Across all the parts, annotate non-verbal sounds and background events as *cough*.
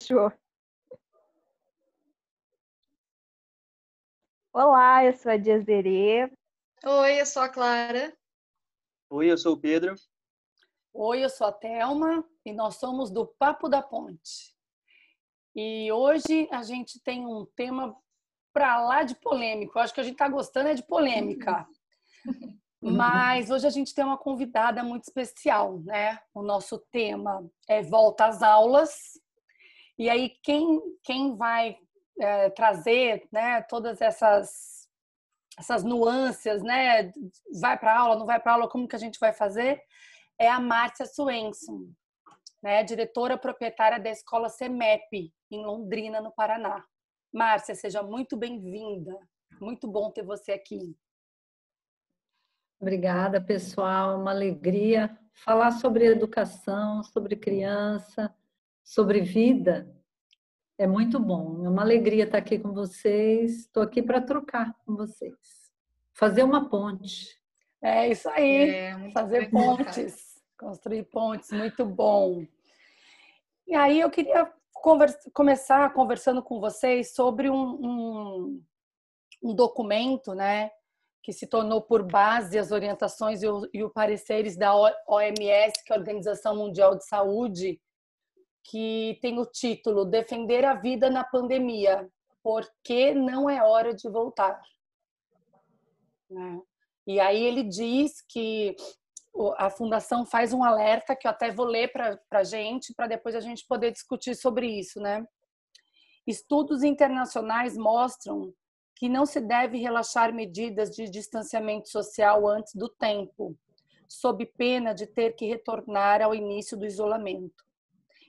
Show. Olá, eu sou a Diazerê. Oi, eu sou a Clara. Oi, eu sou o Pedro. Oi, eu sou a Thelma e nós somos do Papo da Ponte. E hoje a gente tem um tema para lá de polêmico. Eu acho que a gente está gostando é de polêmica. *laughs* Mas hoje a gente tem uma convidada muito especial, né? O nosso tema é volta às aulas. E aí quem quem vai é, trazer, né? Todas essas essas nuances, né? Vai para aula, não vai para aula, como que a gente vai fazer? é a Márcia Swenson, né, diretora proprietária da escola CEMEP, em Londrina, no Paraná. Márcia, seja muito bem-vinda. Muito bom ter você aqui. Obrigada, pessoal. Uma alegria falar sobre educação, sobre criança, sobre vida. É muito bom. É uma alegria estar aqui com vocês. Estou aqui para trocar com vocês. Fazer uma ponte. É isso aí, é, fazer pontes, construir pontes, muito bom. E aí eu queria conversa, começar conversando com vocês sobre um, um, um, documento, né, que se tornou por base as orientações e, o, e os pareceres da OMS, que é a Organização Mundial de Saúde, que tem o título Defender a Vida na Pandemia, porque não é hora de voltar. Né? E aí ele diz que a fundação faz um alerta que eu até vou ler para a gente, para depois a gente poder discutir sobre isso, né? Estudos internacionais mostram que não se deve relaxar medidas de distanciamento social antes do tempo, sob pena de ter que retornar ao início do isolamento.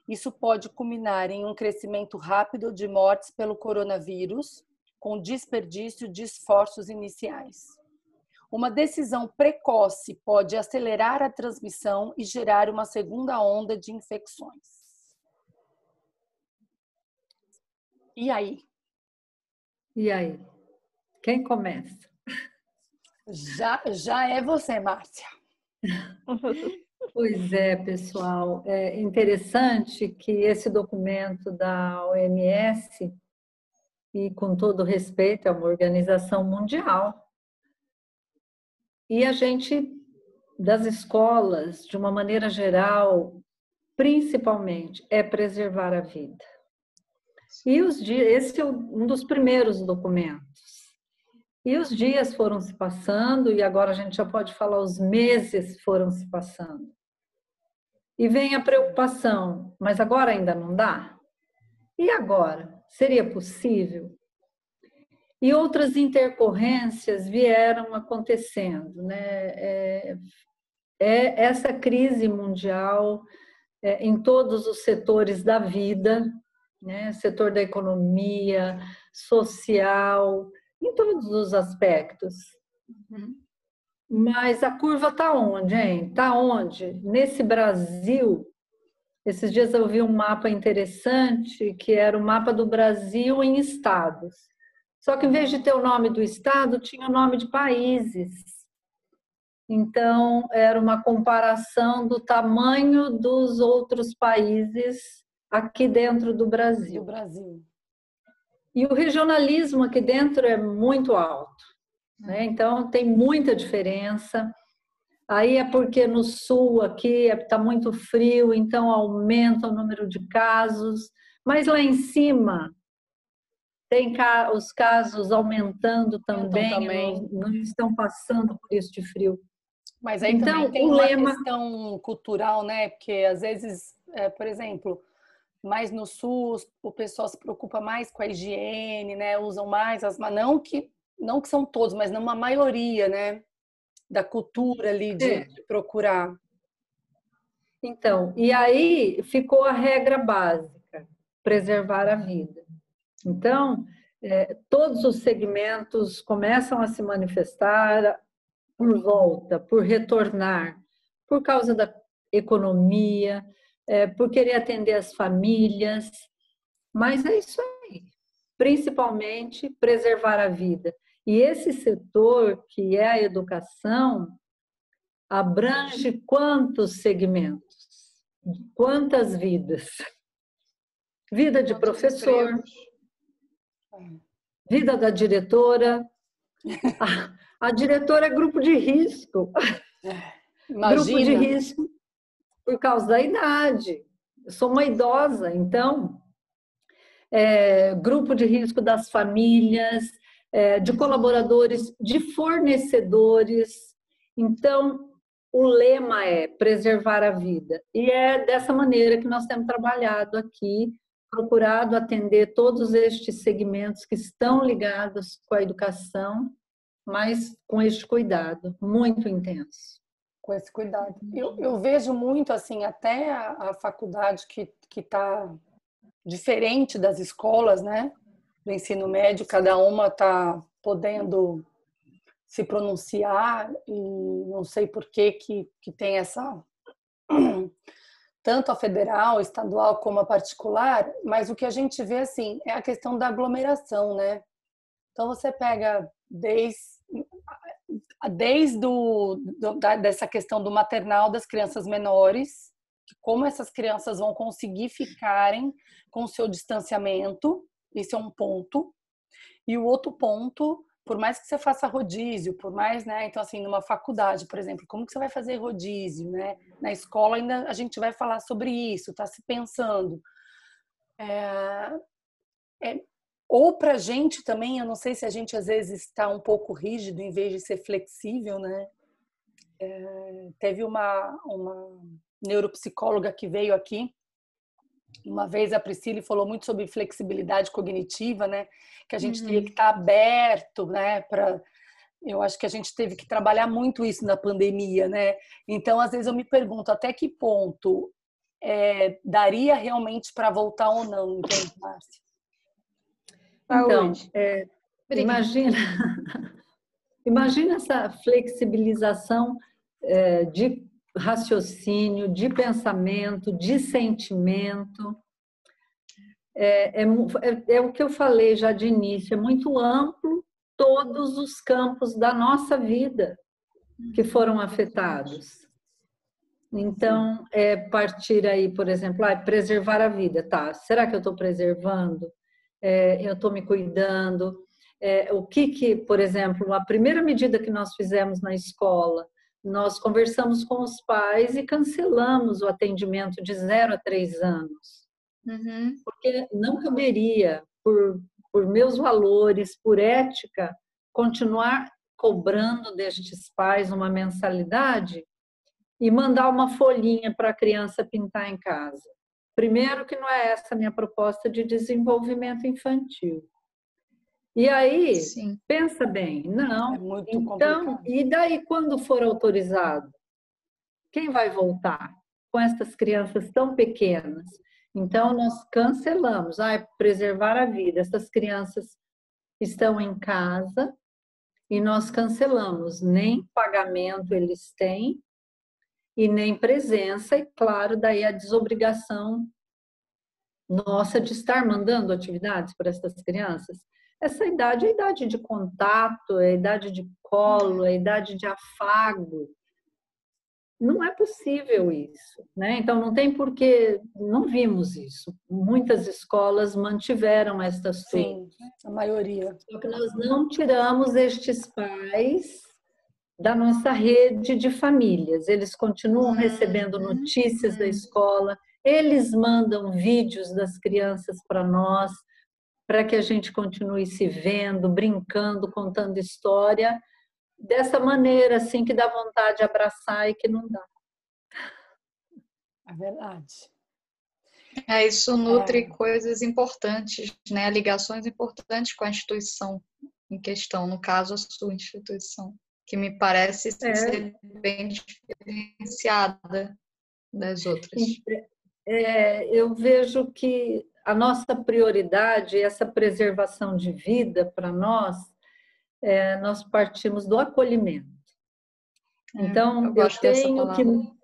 Isso pode culminar em um crescimento rápido de mortes pelo coronavírus, com desperdício de esforços iniciais. Uma decisão precoce pode acelerar a transmissão e gerar uma segunda onda de infecções. E aí? E aí? Quem começa? Já, já é você, Márcia. *laughs* Pois é, pessoal. É interessante que esse documento da OMS, e com todo respeito, é uma organização mundial, e a gente, das escolas, de uma maneira geral, principalmente, é preservar a vida. E os dias, esse é um dos primeiros documentos. E os dias foram se passando, e agora a gente já pode falar, os meses foram se passando. E vem a preocupação, mas agora ainda não dá? E agora? Seria possível? E outras intercorrências vieram acontecendo. Né? É, é essa crise mundial é, em todos os setores da vida, né? setor da economia, social, em todos os aspectos. Uhum. Mas a curva está onde, hein? Está onde? Nesse Brasil, esses dias eu vi um mapa interessante, que era o mapa do Brasil em estados. Só que em vez de ter o nome do estado, tinha o nome de países. Então, era uma comparação do tamanho dos outros países aqui dentro do Brasil. Do Brasil. E o regionalismo aqui dentro é muito alto. Né? Então, tem muita diferença. Aí é porque no sul aqui está muito frio, então aumenta o número de casos. Mas lá em cima tem os casos aumentando também, também. Não, não, estão passando por isso de frio. Mas aí então, também tem uma lema... questão cultural, né? Porque às vezes, é, por exemplo, mais no sul o pessoal se preocupa mais com a higiene, né? Usam mais as não que não que são todos, mas numa maioria, né? Da cultura ali de, é. de procurar. Então, e aí ficou a regra básica: preservar a vida. Então, é, todos os segmentos começam a se manifestar por volta, por retornar, por causa da economia, é, por querer atender as famílias. Mas é isso aí, principalmente preservar a vida. E esse setor, que é a educação, abrange quantos segmentos? Quantas vidas? Vida de professor, vida da diretora. *laughs* A, a diretora é grupo de risco. Imagina. Grupo de risco por causa da idade. Eu sou uma idosa, então, é, grupo de risco das famílias, é, de colaboradores, de fornecedores. Então, o lema é preservar a vida. E é dessa maneira que nós temos trabalhado aqui, procurado atender todos estes segmentos que estão ligados com a educação, mas com este cuidado muito intenso com esse cuidado. Eu, eu vejo muito assim, até a, a faculdade que está diferente das escolas, né? Do ensino médio, cada uma está podendo se pronunciar e não sei por que, que, que tem essa tanto a federal, estadual como a particular, mas o que a gente vê assim é a questão da aglomeração, né? Então você pega desde desde do, do, da, dessa questão do maternal das crianças menores, como essas crianças vão conseguir ficarem com o seu distanciamento, esse é um ponto. E o outro ponto, por mais que você faça rodízio, por mais, né, então assim, numa faculdade, por exemplo, como que você vai fazer rodízio, né? Na escola ainda a gente vai falar sobre isso, tá se pensando. É, é, ou para a gente também, eu não sei se a gente às vezes está um pouco rígido em vez de ser flexível, né? É, teve uma, uma neuropsicóloga que veio aqui uma vez a Priscila falou muito sobre flexibilidade cognitiva, né? Que a gente uhum. teria que estar tá aberto, né? Para eu acho que a gente teve que trabalhar muito isso na pandemia, né? Então, às vezes eu me pergunto até que ponto é, daria realmente para voltar ou não, entende, Márcia? Então, é, imagina, *laughs* imagina essa flexibilização é, de raciocínio, de pensamento, de sentimento. É, é, é, é, o que eu falei já de início, é muito amplo todos os campos da nossa vida que foram afetados. Então, é partir aí, por exemplo, ah, preservar a vida, tá? Será que eu estou preservando? É, eu estou me cuidando. É, o que que, por exemplo, a primeira medida que nós fizemos na escola, nós conversamos com os pais e cancelamos o atendimento de zero a três anos. Uhum. Porque não caberia, por, por meus valores, por ética, continuar cobrando destes pais uma mensalidade e mandar uma folhinha para a criança pintar em casa. Primeiro que não é essa a minha proposta de desenvolvimento infantil. E aí, Sim. pensa bem, não. É então, complicado. e daí quando for autorizado, quem vai voltar com essas crianças tão pequenas? Então nós cancelamos, ah, preservar a vida. Essas crianças estão em casa e nós cancelamos, nem pagamento eles têm e nem presença, e claro, daí a desobrigação nossa de estar mandando atividades para essas crianças. Essa idade é a idade de contato, é a idade de colo, é a idade de afago. Não é possível isso, né? Então não tem porquê, não vimos isso. Muitas escolas mantiveram estas Sim, a maioria. Só que nós não tiramos estes pais da nossa rede de famílias. Eles continuam uhum. recebendo notícias da escola, eles mandam vídeos das crianças para nós, para que a gente continue se vendo, brincando, contando história, dessa maneira assim que dá vontade de abraçar e que não dá. É verdade. É, isso nutre é. coisas importantes, né? Ligações importantes com a instituição em questão, no caso, a sua instituição que me parece é. ser bem diferenciada das outras. É, eu vejo que a nossa prioridade, essa preservação de vida para nós, é, nós partimos do acolhimento. É, então, eu, eu tenho que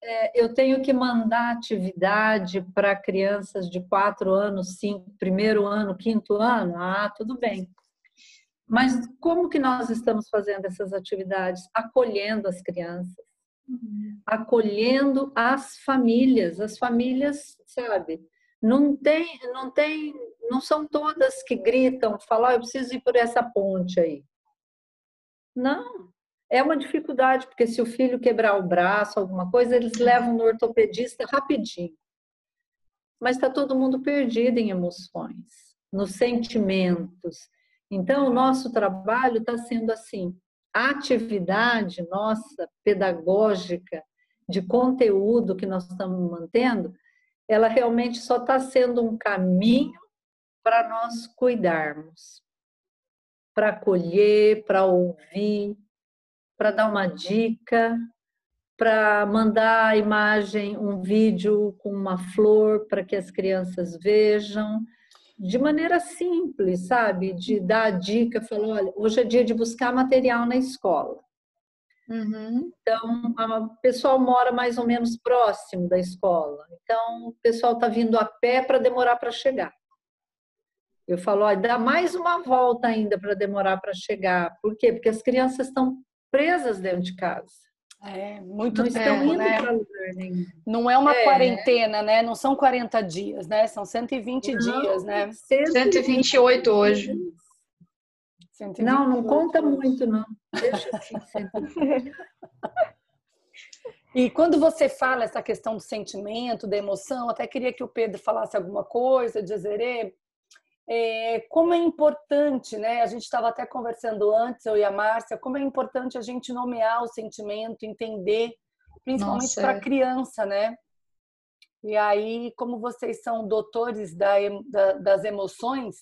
é, eu tenho que mandar atividade para crianças de quatro anos, cinco, primeiro ano, quinto ano. Ah, tudo bem. Mas como que nós estamos fazendo essas atividades? Acolhendo as crianças, uhum. acolhendo as famílias. As famílias, sabe, não tem, não tem, não são todas que gritam, falam, oh, eu preciso ir por essa ponte aí. Não, é uma dificuldade, porque se o filho quebrar o braço, alguma coisa, eles levam no ortopedista rapidinho. Mas está todo mundo perdido em emoções, nos sentimentos. Então, o nosso trabalho está sendo assim: a atividade nossa, pedagógica, de conteúdo que nós estamos mantendo, ela realmente só está sendo um caminho para nós cuidarmos, para acolher, para ouvir, para dar uma dica, para mandar a imagem, um vídeo com uma flor para que as crianças vejam, de maneira simples, sabe? De dar a dica, falar, olha, hoje é dia de buscar material na escola. Uhum. Então, o pessoal mora mais ou menos próximo da escola. Então, o pessoal está vindo a pé para demorar para chegar. Eu falo, olha, dá mais uma volta ainda para demorar para chegar. Por quê? Porque as crianças estão presas dentro de casa. É, muito não tempo, né? Não é uma é. quarentena, né? Não são 40 dias, né? São 120 não, dias, né? 128 hoje. 128 não, não conta muito, não. Deixa assim, *laughs* E quando você fala essa questão do sentimento, da emoção, até queria que o Pedro falasse alguma coisa, de Azerê, é, como é importante, né? A gente estava até conversando antes, eu e a Márcia, como é importante a gente nomear o sentimento, entender, principalmente para é. criança, né? E aí, como vocês são doutores da, da, das emoções,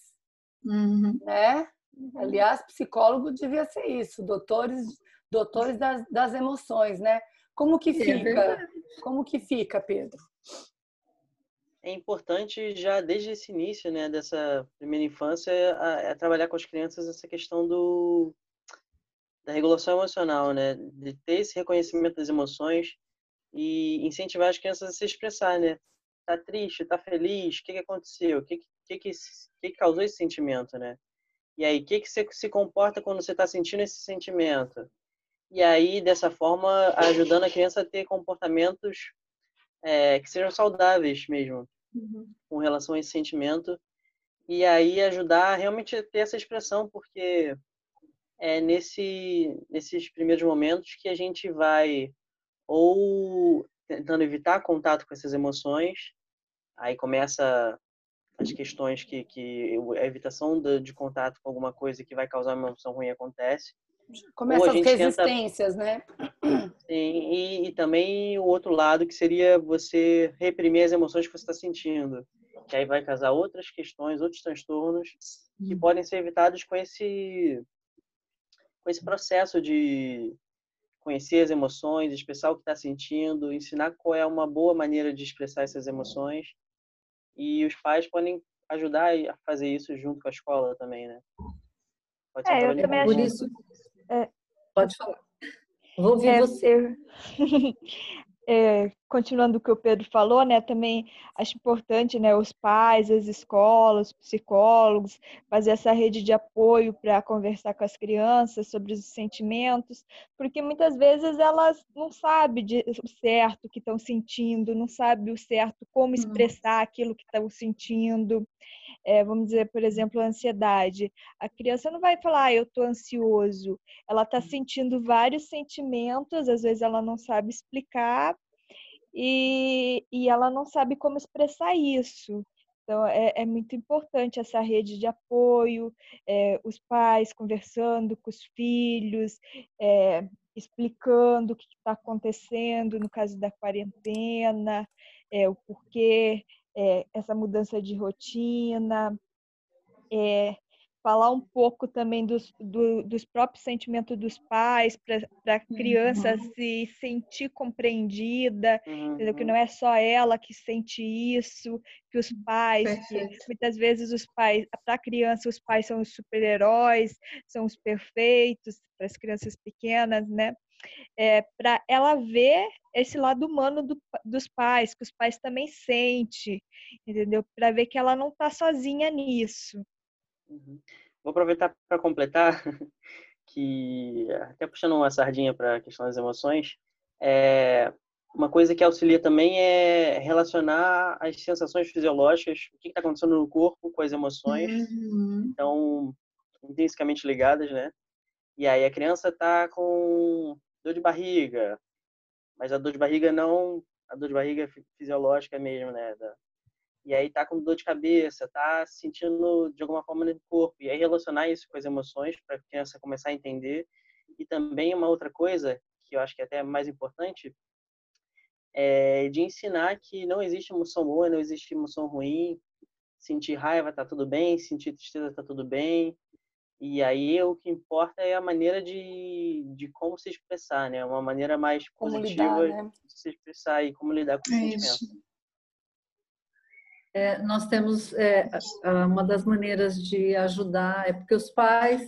uhum. né? Aliás, psicólogo devia ser isso, doutores, doutores das, das emoções, né? Como que é fica? É como que fica, Pedro? É importante já desde esse início, né, dessa primeira infância, a, a trabalhar com as crianças essa questão do da regulação emocional, né, de ter esse reconhecimento das emoções e incentivar as crianças a se expressar, né? Tá triste, tá feliz, o que que aconteceu? O que que que, que causou esse sentimento, né? E aí, o que que você se comporta quando você está sentindo esse sentimento? E aí, dessa forma, ajudando a criança a ter comportamentos é, que sejam saudáveis mesmo, uhum. com relação a esse sentimento e aí ajudar realmente a ter essa expressão, porque é nesse, nesses primeiros momentos que a gente vai ou tentando evitar contato com essas emoções, aí começa as questões que, que a evitação de, de contato com alguma coisa que vai causar uma emoção ruim acontece. Começa as resistências, tenta... né? Sim, e, e, também o outro lado que seria você reprimir as emoções que você está sentindo, que aí vai causar outras questões, outros transtornos que hum. podem ser evitados com esse com esse processo de conhecer as emoções, expressar o que está sentindo, ensinar qual é uma boa maneira de expressar essas emoções e os pais podem ajudar a fazer isso junto com a escola também, né? Pode ser é, eu também acho... É... Pode falar. Vou ouvir é, você. *laughs* é, continuando o que o Pedro falou, né, também acho importante, né, os pais, as escolas, os psicólogos, fazer essa rede de apoio para conversar com as crianças sobre os sentimentos, porque muitas vezes elas não sabem de, o certo que estão sentindo, não sabem o certo como uhum. expressar aquilo que estão sentindo é, vamos dizer, por exemplo, a ansiedade. A criança não vai falar, ah, eu estou ansioso. Ela está uhum. sentindo vários sentimentos, às vezes ela não sabe explicar e, e ela não sabe como expressar isso. Então, é, é, muito importante essa rede de apoio, é, os pais conversando com os filhos, é, explicando o que está acontecendo no caso da quarentena, é, o porquê é, essa mudança de rotina, é, falar um pouco também dos, do, dos próprios sentimentos dos pais, para a criança uhum. se sentir compreendida, uhum. que não é só ela que sente isso, que os pais, que muitas vezes os pais, para a criança, os pais são os super-heróis, são os perfeitos, para as crianças pequenas, né? É, para ela ver esse lado humano do, dos pais, que os pais também sentem, entendeu? Para ver que ela não está sozinha nisso. Uhum. vou aproveitar para completar *laughs* que até puxando uma sardinha para a questão das emoções, é, uma coisa que auxilia também é relacionar as sensações fisiológicas, o que está acontecendo no corpo com as emoções. Uhum. Então, intrinsecamente ligadas, né? E aí a criança está com dor de barriga, mas a dor de barriga não a dor de barriga fisiológica mesmo, né? E aí tá com dor de cabeça, tá sentindo de alguma forma no corpo. E aí relacionar isso com as emoções para a criança começar a entender. E também uma outra coisa que eu acho que é até mais importante é de ensinar que não existe emoção boa, não existe emoção ruim. Sentir raiva tá tudo bem, sentir tristeza tá tudo bem. E aí o que importa é a maneira de, de como se expressar, né? Uma maneira mais como positiva lidar, né? de se expressar e como lidar com o é sentimento. É, nós temos é, uma das maneiras de ajudar é porque os pais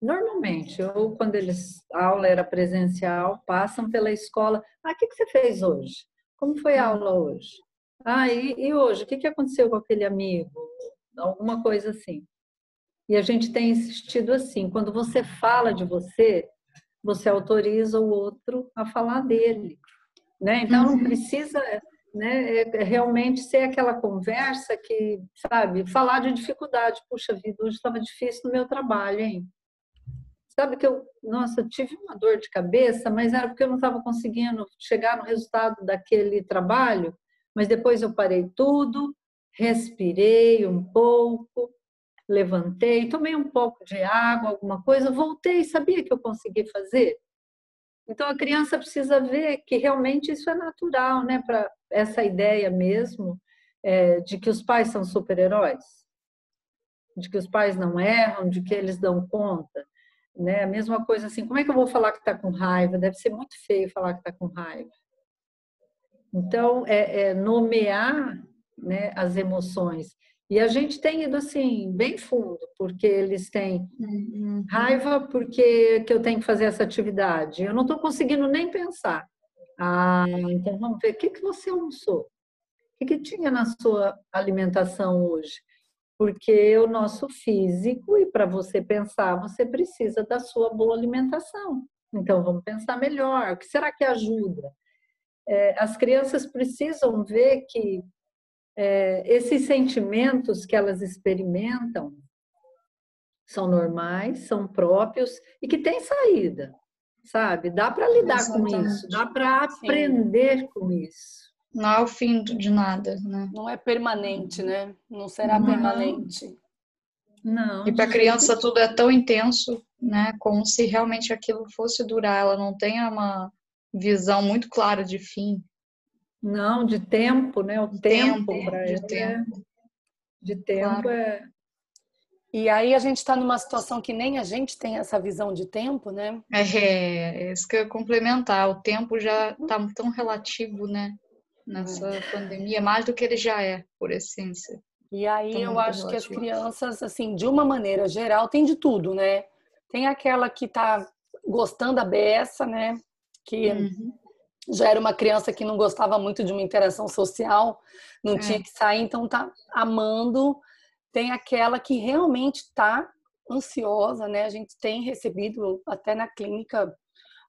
Normalmente, ou quando eles a aula era presencial, passam pela escola. Ah, o que, que você fez hoje? Como foi a aula hoje? Ah, e, e hoje? O que, que aconteceu com aquele amigo? Alguma coisa assim. E a gente tem insistido assim: quando você fala de você, você autoriza o outro a falar dele. Né? Então, não uhum. precisa né, é, é realmente ser aquela conversa que, sabe, falar de dificuldade. Puxa vida, hoje estava difícil no meu trabalho, hein? Sabe que eu, nossa, tive uma dor de cabeça, mas era porque eu não estava conseguindo chegar no resultado daquele trabalho. Mas depois eu parei tudo, respirei um pouco, levantei, tomei um pouco de água, alguma coisa, voltei, sabia que eu consegui fazer? Então a criança precisa ver que realmente isso é natural, né? Para essa ideia mesmo é, de que os pais são super-heróis, de que os pais não erram, de que eles dão conta né? A mesma coisa assim, como é que eu vou falar que está com raiva? Deve ser muito feio falar que está com raiva. Então, é, é, nomear né, as emoções. E a gente tem ido assim, bem fundo, porque eles têm uhum. raiva porque que eu tenho que fazer essa atividade. Eu não estou conseguindo nem pensar. Ah, então vamos ver, o que, que você almoçou? O que, que tinha na sua alimentação hoje? porque o nosso físico, e para você pensar, você precisa da sua boa alimentação. Então, vamos pensar melhor. O que será que ajuda? É, as crianças precisam ver que é, esses sentimentos que elas experimentam são normais, são próprios e que têm saída, sabe? Dá para lidar Exatamente. com isso, dá para aprender Sim. com isso. Não é o fim de nada, né? Não é permanente, né? Não será não. permanente. Não. E para a criança tudo é tão intenso, né? Como se realmente aquilo fosse durar. Ela não tenha uma visão muito clara de fim. Não, de tempo, né? O tempo, tempo para de é tempo. De tempo claro. é. E aí a gente está numa situação que nem a gente tem essa visão de tempo, né? É, é isso que eu ia complementar. O tempo já está tão relativo, né? nessa é. pandemia, mais do que ele já é, por essência. E aí eu acho que as crianças, assim, de uma maneira geral, tem de tudo, né? Tem aquela que tá gostando da beça, né? Que uhum. Já era uma criança que não gostava muito de uma interação social, não é. tinha que sair, então tá amando. Tem aquela que realmente tá ansiosa, né? A gente tem recebido até na clínica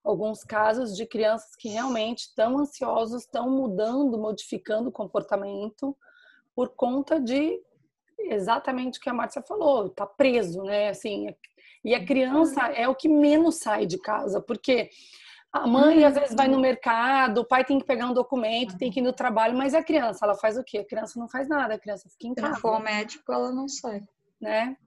alguns casos de crianças que realmente estão ansiosos, estão mudando, modificando o comportamento por conta de exatamente o que a Márcia falou, tá preso, né? Assim, e a criança é o que menos sai de casa, porque a mãe às vezes vai no mercado, o pai tem que pegar um documento, tem que ir no trabalho, mas a criança, ela faz o quê? A criança não faz nada, a criança fica em casa. Se for médico, ela não sai. Né?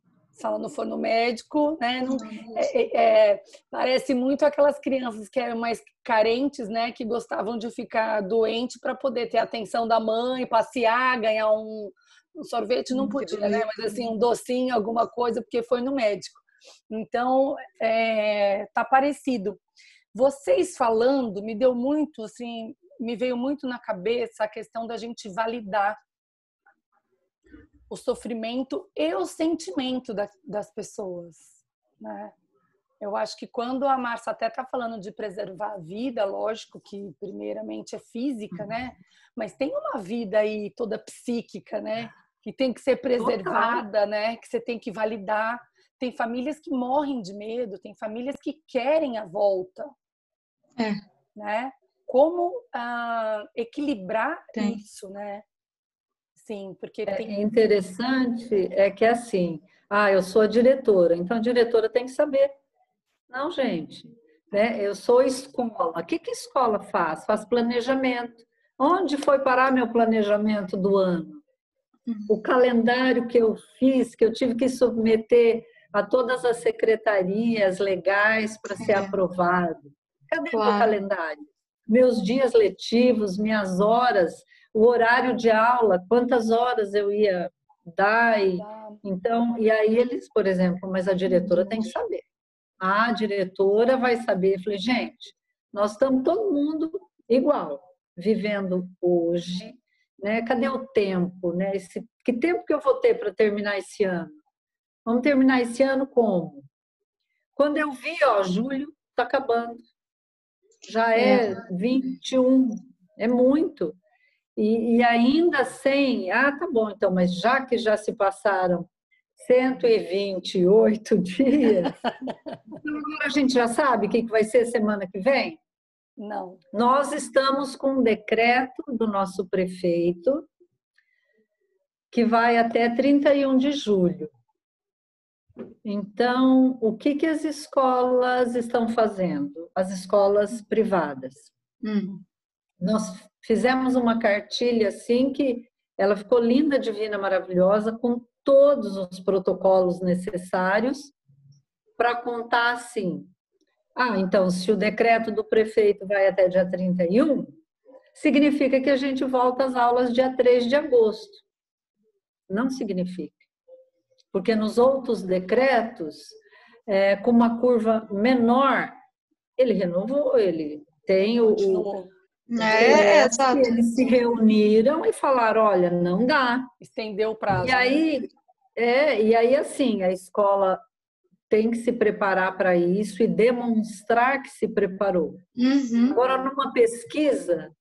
se ela não for no médico, né? Não, é, é, é, parece muito aquelas crianças que eram mais carentes, né? Que gostavam de ficar doente para poder ter a atenção da mãe, passear, ganhar um, um sorvete, não podia, né? Mas assim, um docinho, alguma coisa, porque foi no médico. Então, é, tá parecido. Vocês falando, me deu muito, assim, me veio muito na cabeça a questão da gente validar o sofrimento e o sentimento da, das pessoas, né? Eu acho que quando a Marcia até está falando de preservar a vida, lógico que primeiramente é física, né? Mas tem uma vida aí toda psíquica, né? Que tem que ser preservada, né? Que você tem que validar. tem famílias que morrem de medo, tem famílias que querem a volta. É. Né? Como ah, equilibrar tem. isso, né? Sim, porque é tem... interessante é que assim, ah, eu sou a diretora, então a diretora tem que saber. Não, gente, né? Eu sou escola. O que que escola faz? Faz planejamento. Onde foi parar meu planejamento do ano? O calendário que eu fiz, que eu tive que submeter a todas as secretarias legais para ser é. aprovado. Cadê claro. o calendário? Meus dias letivos, minhas horas, o horário de aula, quantas horas eu ia dar. E, então, e aí eles, por exemplo, mas a diretora tem que saber. A diretora vai saber. Eu falei, gente, nós estamos todo mundo igual, vivendo hoje. Né? Cadê o tempo? Né? Esse, que tempo que eu vou ter para terminar esse ano? Vamos terminar esse ano como? Quando eu vi, ó, julho está acabando. Já é 21, é muito. E, e, ainda sem, ah, tá bom, então, mas já que já se passaram 128 *laughs* dias, então agora a gente já sabe o que vai ser semana que vem? Não. Nós estamos com um decreto do nosso prefeito que vai até 31 de julho. Então, o que, que as escolas estão fazendo? As escolas privadas. Hum. Nós fizemos uma cartilha assim que ela ficou linda, divina, maravilhosa, com todos os protocolos necessários para contar assim. Ah, então, se o decreto do prefeito vai até dia 31, significa que a gente volta às aulas dia 3 de agosto. Não significa porque nos outros decretos, é, com uma curva menor, ele renovou, ele tem o. o é, exato. Eles se reuniram e falaram: olha, não dá. Estendeu o prazo. E aí, é, e aí assim, a escola tem que se preparar para isso e demonstrar que se preparou. Uhum. Agora, numa pesquisa,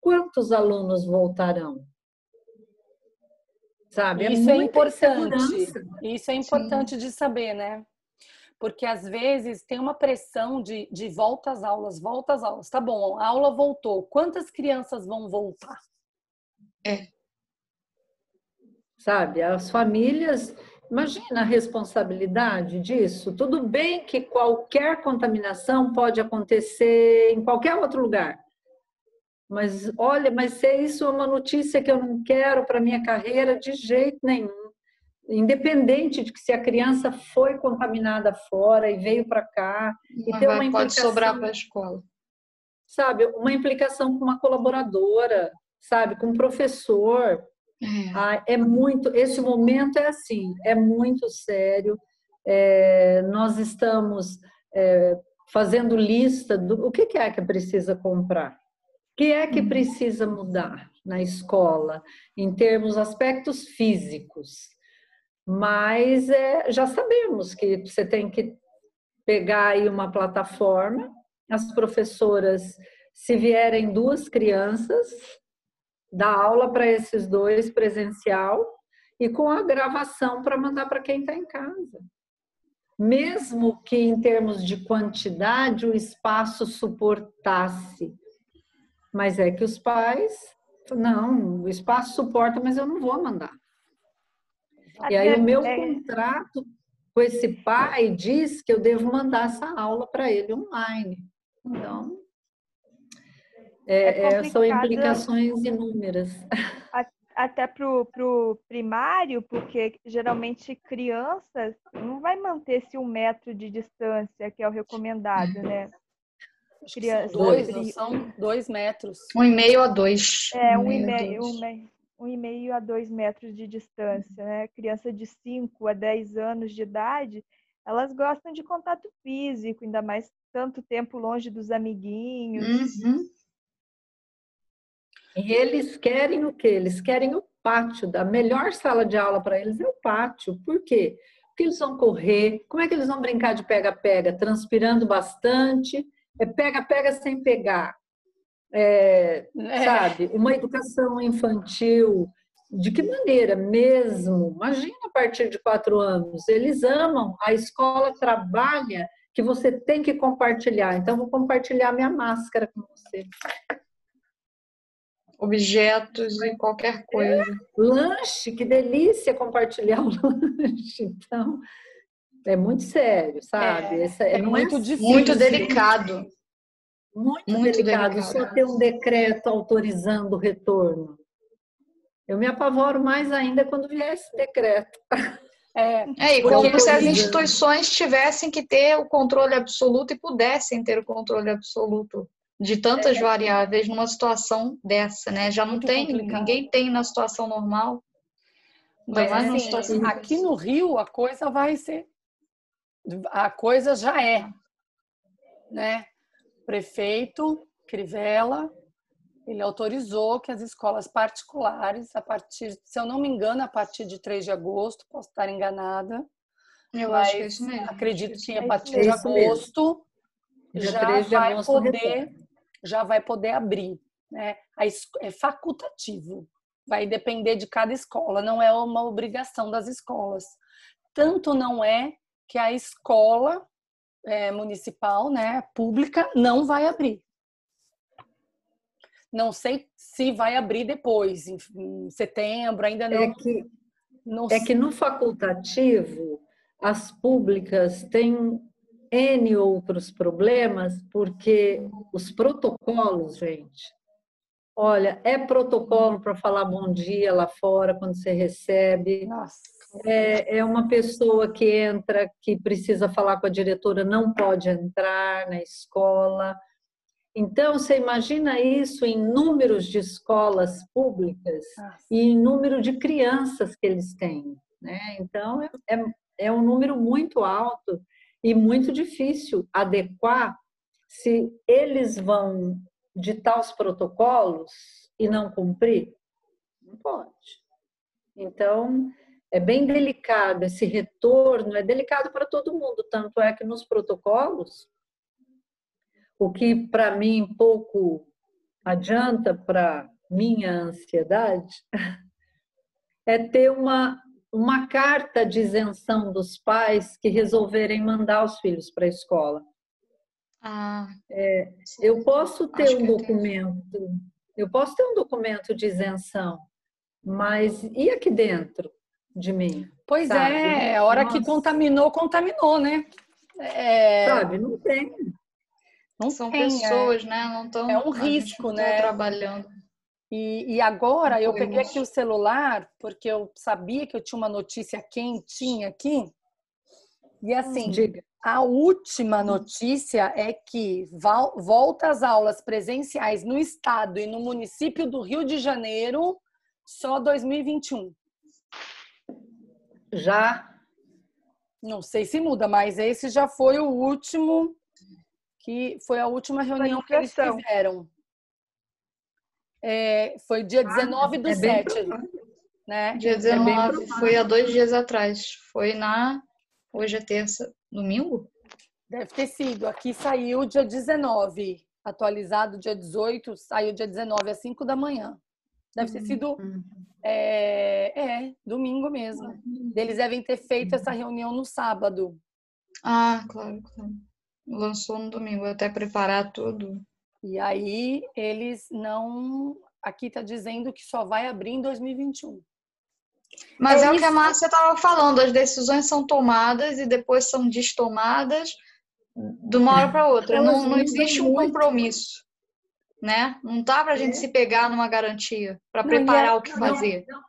quantos alunos voltarão? Sabe? É Isso é, importante. Isso é importante Sim. de saber, né? Porque às vezes tem uma pressão de, de volta às aulas, volta às aulas. Tá bom, a aula voltou. Quantas crianças vão voltar? É. Sabe, as famílias, imagina a responsabilidade disso. Tudo bem que qualquer contaminação pode acontecer em qualquer outro lugar. Mas olha, mas se isso é uma notícia que eu não quero para minha carreira de jeito nenhum. Independente de que se a criança foi contaminada fora e veio para cá e tem uma pode sobrar para a escola. Sabe, uma implicação com uma colaboradora, sabe, com um professor. É. Ah, é muito, esse momento é assim, é muito sério. É, nós estamos é, fazendo lista do o que é que precisa comprar que é que uhum. precisa mudar na escola em termos aspectos físicos? Mas é, já sabemos que você tem que pegar aí uma plataforma, as professoras, se vierem duas crianças, dar aula para esses dois presencial e com a gravação para mandar para quem está em casa. Mesmo que em termos de quantidade o espaço suportasse mas é que os pais, não, o espaço suporta, mas eu não vou mandar. E aí o meu contrato com esse pai diz que eu devo mandar essa aula para ele online. Então, é, é, é são implicações inúmeras. Até para o primário, porque geralmente crianças não vai manter esse um metro de distância, que é o recomendado, né? Crianças. Dois, não são dois metros. Um e meio a dois. É, um, e meio, um, meio, um e meio a dois metros de distância, né? Criança de 5 a 10 anos de idade, elas gostam de contato físico, ainda mais tanto tempo longe dos amiguinhos. Uhum. E eles querem o quê? Eles querem o pátio. A melhor sala de aula para eles é o pátio. Por quê? Porque eles vão correr. Como é que eles vão brincar de pega-pega? Transpirando bastante é pega, pega sem pegar. É, é. Sabe? Uma educação infantil De que maneira mesmo? Imagina a partir de quatro anos. Eles amam, a escola trabalha que você tem que compartilhar. Então, vou compartilhar minha máscara com você. Objetos e qualquer coisa. É, lanche, que delícia compartilhar o *laughs* lanche. Então, é muito sério, sabe? É, Essa, é, é muito é difícil. Muito delicado. Muito, muito delicado. delicado. Só ter um decreto autorizando o retorno. Eu me apavoro mais ainda quando vier esse decreto. É, é e como se as instituições tivessem que ter o controle absoluto e pudessem ter o controle absoluto de tantas é. variáveis numa situação dessa, né? Já não Muito tem, complicado. ninguém tem na situação normal. Mas assim, situação aqui no Rio a coisa vai ser, a coisa já é, né? Prefeito Crivella ele autorizou que as escolas particulares, a partir, se eu não me engano, a partir de 3 de agosto, posso estar enganada. Eu acho que é isso mesmo. Acredito que a partir de agosto já vai poder já vai poder abrir, né? É facultativo, vai depender de cada escola, não é uma obrigação das escolas. Tanto não é que a escola é, municipal, né, pública, não vai abrir. Não sei se vai abrir depois, em setembro, ainda não. É que, não é que no facultativo, as públicas têm N outros problemas, porque os protocolos, gente, olha, é protocolo para falar bom dia lá fora quando você recebe. Nossa. É, é uma pessoa que entra, que precisa falar com a diretora, não pode entrar na escola. Então, você imagina isso em números de escolas públicas Nossa. e em número de crianças que eles têm. Né? Então, é, é, é um número muito alto e muito difícil adequar se eles vão ditar os protocolos e não cumprir. Não pode. Então, é bem delicado esse retorno, é delicado para todo mundo, tanto é que nos protocolos o que para mim pouco adianta para minha ansiedade *laughs* é ter uma, uma carta de isenção dos pais que resolverem mandar os filhos para a escola. Ah, é, eu posso ter um documento, eu posso ter um documento de isenção, mas e aqui dentro de mim? Pois sabe? é, a hora Nossa. que contaminou, contaminou, né? É... Sabe, não tem. Não São tem, é. pessoas, é, né? Não estão. É um risco, né? Trabalhando. E, e agora eu peguei aqui o celular porque eu sabia que eu tinha uma notícia quentinha aqui. E assim, Diga. a última notícia é que volta às aulas presenciais no estado e no município do Rio de Janeiro só 2021. Já? Não sei se muda, mas esse já foi o último que foi a última reunião que eles fizeram. É, foi dia 19 ah, do é 7. Né? Dia 19, é foi há dois dias atrás. Foi na. Hoje é terça, domingo? Deve ter sido. Aqui saiu dia 19. Atualizado dia 18, saiu dia 19 às 5 da manhã. Deve ter sido. Uhum. É, é, domingo mesmo. Eles devem ter feito essa reunião no sábado. Ah, claro, claro lançou no domingo, até preparar tudo. E aí eles não. Aqui está dizendo que só vai abrir em 2021. Mas é, é o que a Márcia estava falando, as decisões são tomadas e depois são destomadas de uma hora para outra. Não, não existe um compromisso. Né? Não dá para a gente é. se pegar numa garantia para preparar é, o que fazer. Não,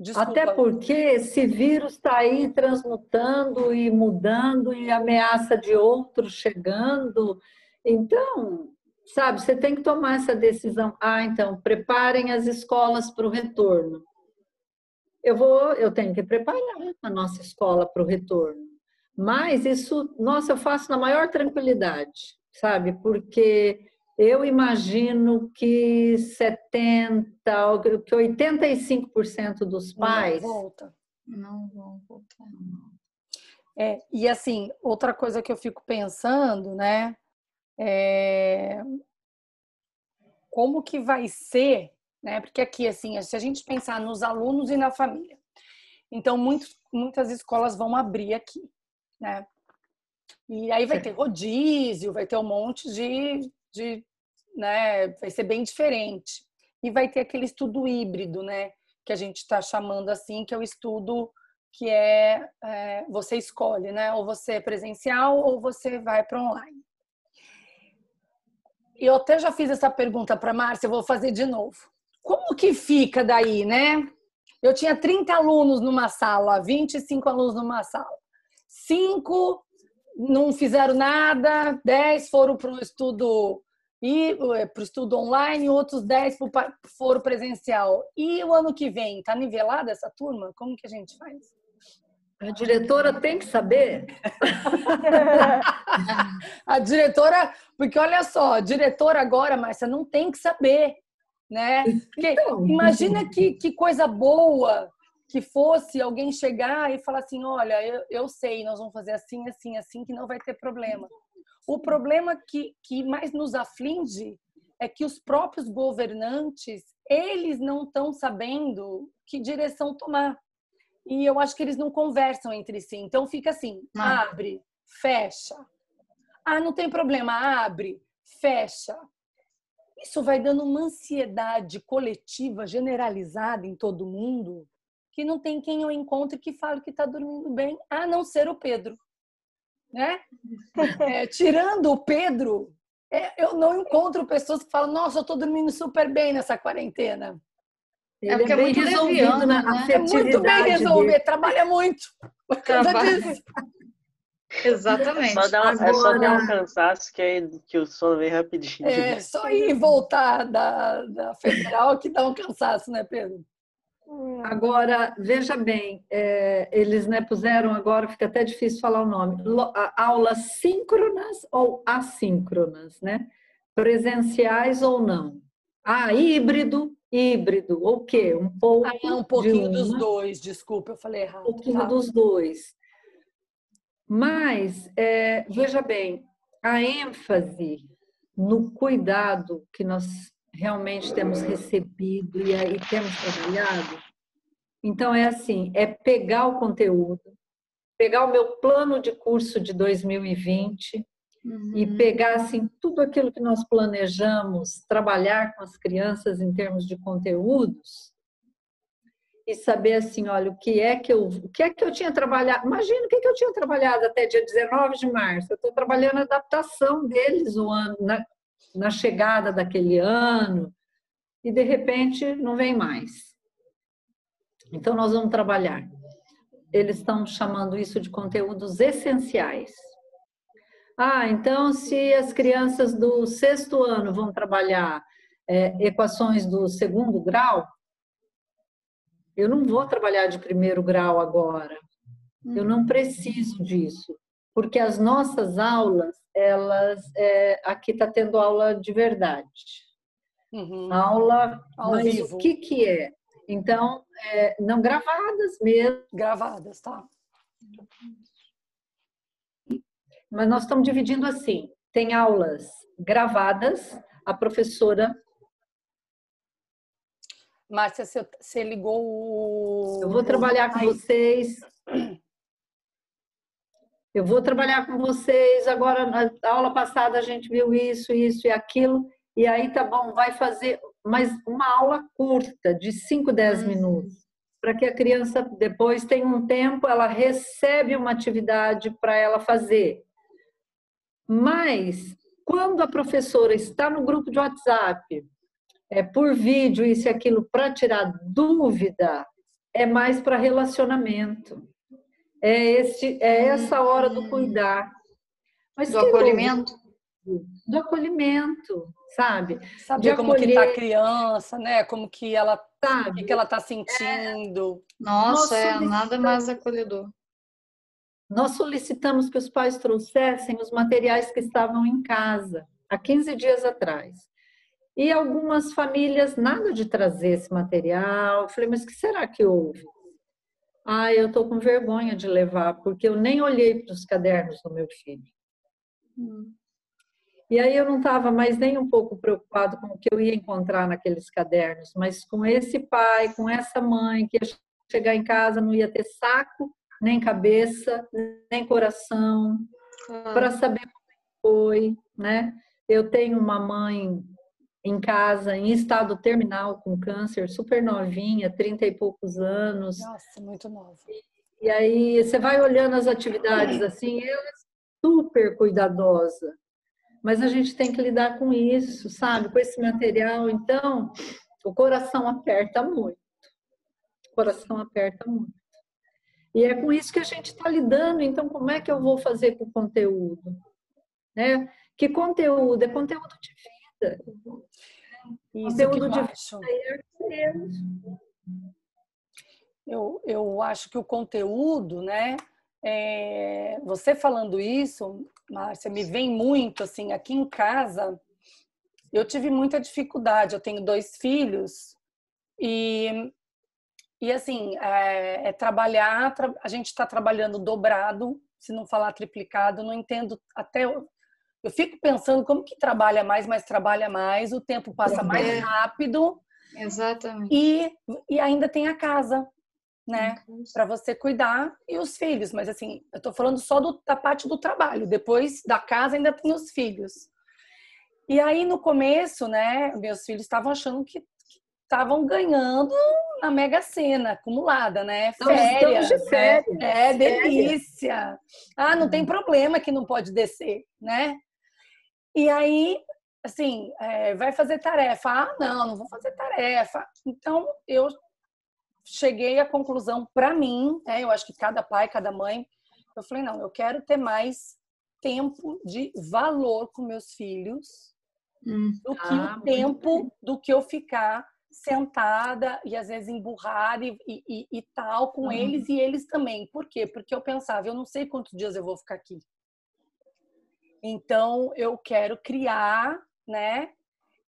Desculpa. Até porque esse vírus está aí transmutando e mudando e ameaça de outro chegando. Então, sabe, você tem que tomar essa decisão. Ah, então, preparem as escolas para o retorno. Eu vou, eu tenho que preparar a nossa escola para o retorno. Mas isso, nossa, eu faço na maior tranquilidade, sabe? Porque eu imagino que 70, que 85% dos pais não volta, não vão voltar. É, e assim, outra coisa que eu fico pensando, né, é como que vai ser né? Porque aqui, assim, se a gente pensar nos alunos e na família, então muitos, muitas escolas vão abrir aqui, né? E aí vai ter rodízio, vai ter um monte de, de né? Vai ser bem diferente. E vai ter aquele estudo híbrido, né? Que a gente está chamando assim, que é o estudo que é, é, você escolhe, né? Ou você é presencial ou você vai para online. Eu até já fiz essa pergunta para Márcia, vou fazer de novo. Como que fica daí, né? Eu tinha 30 alunos numa sala, 25 alunos numa sala. Cinco não fizeram nada, 10 foram para o estudo e eh, para o estudo online, outros 10 para o foro presencial. E o ano que vem, está nivelada essa turma? Como que a gente faz? A diretora tem que saber. *laughs* a diretora, porque olha só, a diretora agora, Márcia, não tem que saber, né? Porque então, imagina que, que coisa boa que fosse alguém chegar e falar assim, olha, eu, eu sei, nós vamos fazer assim, assim, assim, que não vai ter problema. O problema que, que mais nos aflige é que os próprios governantes, eles não estão sabendo que direção tomar e eu acho que eles não conversam entre si. Então fica assim: ah. abre, fecha. Ah, não tem problema, abre, fecha. Isso vai dando uma ansiedade coletiva generalizada em todo mundo que não tem quem eu encontre que fale que está dormindo bem, a não ser o Pedro. Né? É, tirando o Pedro, é, eu não encontro pessoas que falam: Nossa, eu estou dormindo super bem nessa quarentena. Ele é porque é, é muito resolvido né? É muito bem resolvido, trabalha muito. Trabalha. *laughs* Exatamente. Só dá, Agora... É só dar um cansaço que, aí, que o sono vem rapidinho. É, só ir voltar da, da federal que dá um cansaço, né, Pedro? Agora, veja bem, é, eles né, puseram agora, fica até difícil falar o nome, aulas síncronas ou assíncronas, né? Presenciais ou não. Ah, híbrido, híbrido, ou o quê? Um pouco. Ah, um pouquinho dos dois, desculpa, eu falei errado. Um pouquinho tá. dos dois. Mas, é, veja bem, a ênfase no cuidado que nós realmente temos recebido e aí temos trabalhado. Então, é assim: é pegar o conteúdo, pegar o meu plano de curso de 2020, Uhum. E pegar assim tudo aquilo que nós planejamos trabalhar com as crianças em termos de conteúdos e saber assim, olha, o que é que eu, o que é que eu tinha trabalhado? Imagina o que, é que eu tinha trabalhado até dia 19 de março. Eu estou trabalhando a adaptação deles o ano na, na chegada daquele ano e de repente não vem mais. Então nós vamos trabalhar. Eles estão chamando isso de conteúdos essenciais. Ah, então se as crianças do sexto ano vão trabalhar é, equações do segundo grau, eu não vou trabalhar de primeiro grau agora. Eu não preciso disso, porque as nossas aulas, elas é, aqui está tendo aula de verdade. Uhum. Aula, Ao mas vivo. o que que é? Então, é, não gravadas mesmo. Gravadas, tá? mas nós estamos dividindo assim: tem aulas gravadas, a professora. Márcia, você ligou o. Eu vou trabalhar com Ai. vocês. *clears throat* Eu vou trabalhar com vocês. Agora, na aula passada, a gente viu isso, isso e aquilo. E aí, tá bom, vai fazer mais uma aula curta, de 5, 10 hum. minutos, para que a criança depois tenha um tempo, ela recebe uma atividade para ela fazer. Mas, quando a professora está no grupo de WhatsApp, é, por vídeo, isso e aquilo, para tirar dúvida, é mais para relacionamento. É, esse, é essa hora do cuidar. Mas do acolhimento? Do acolhimento, sabe? Saber como acolher. que está a criança, né? Como que ela sabe? O que ela está sentindo. É. Nossa, é nada mais acolhedor. Nós solicitamos que os pais trouxessem os materiais que estavam em casa, há 15 dias atrás. E algumas famílias, nada de trazer esse material. Eu falei, mas o que será que houve? Ah, eu estou com vergonha de levar, porque eu nem olhei para os cadernos do meu filho. Hum. E aí eu não estava mais nem um pouco preocupado com o que eu ia encontrar naqueles cadernos, mas com esse pai, com essa mãe que ia chegar em casa não ia ter saco, nem cabeça, nem coração, para saber como foi, né? Eu tenho uma mãe em casa, em estado terminal com câncer, super novinha, trinta e poucos anos. Nossa, muito nova. E, e aí você vai olhando as atividades assim, ela é super cuidadosa, mas a gente tem que lidar com isso, sabe? Com esse material. Então, o coração aperta muito. O coração aperta muito. E é com isso que a gente está lidando. Então, como é que eu vou fazer com o conteúdo? Né? Que conteúdo? É conteúdo de vida. Isso conteúdo de acho. é eu, eu acho que o conteúdo, né? É, você falando isso, Márcia, me vem muito assim, aqui em casa, eu tive muita dificuldade. Eu tenho dois filhos e, e assim, é, é trabalhar, a gente está trabalhando dobrado, se não falar triplicado, não entendo até. Eu fico pensando como que trabalha mais, mas trabalha mais, o tempo passa mais é. rápido. Exatamente. E, e ainda tem a casa né? Para você cuidar e os filhos. Mas assim, eu tô falando só do, da parte do trabalho. Depois da casa ainda tem os filhos. E aí no começo, né? Meus filhos estavam achando que estavam ganhando na Mega Sena acumulada, né? Férias. de férias. Né? É, delícia. Ah, não tem problema que não pode descer, né? E aí, assim, é, vai fazer tarefa. Ah, não, não vou fazer tarefa. Então, eu cheguei à conclusão para mim, né, eu acho que cada pai, cada mãe, eu falei, não, eu quero ter mais tempo de valor com meus filhos hum. do que ah, o tempo do que eu ficar sentada e às vezes emburrada e, e, e tal com eles e eles também. Por quê? Porque eu pensava, eu não sei quantos dias eu vou ficar aqui. Então eu quero criar, né?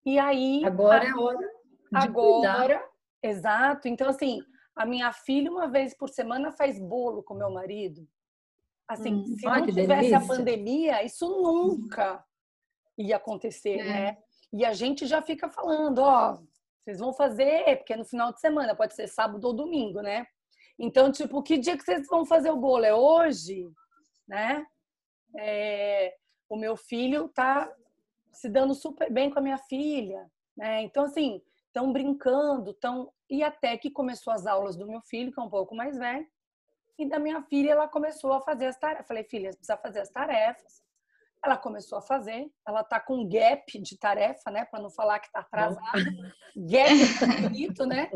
E aí agora é hora agora cuidar. exato. Então assim, a minha filha, uma vez por semana, faz bolo com meu marido. Assim, hum, se não tivesse delícia. a pandemia, isso nunca ia acontecer, é. né? E a gente já fica falando, ó, vocês vão fazer, porque é no final de semana, pode ser sábado ou domingo, né? Então, tipo, que dia que vocês vão fazer o bolo? É hoje, né? É, o meu filho tá se dando super bem com a minha filha, né? Então, assim, estão brincando, estão e até que começou as aulas do meu filho, que é um pouco mais velho, e da minha filha ela começou a fazer as tarefas. Falei, filha, você precisa fazer as tarefas. Ela começou a fazer, ela tá com gap de tarefa, né, para não falar que tá atrasada. gap é bonito, né?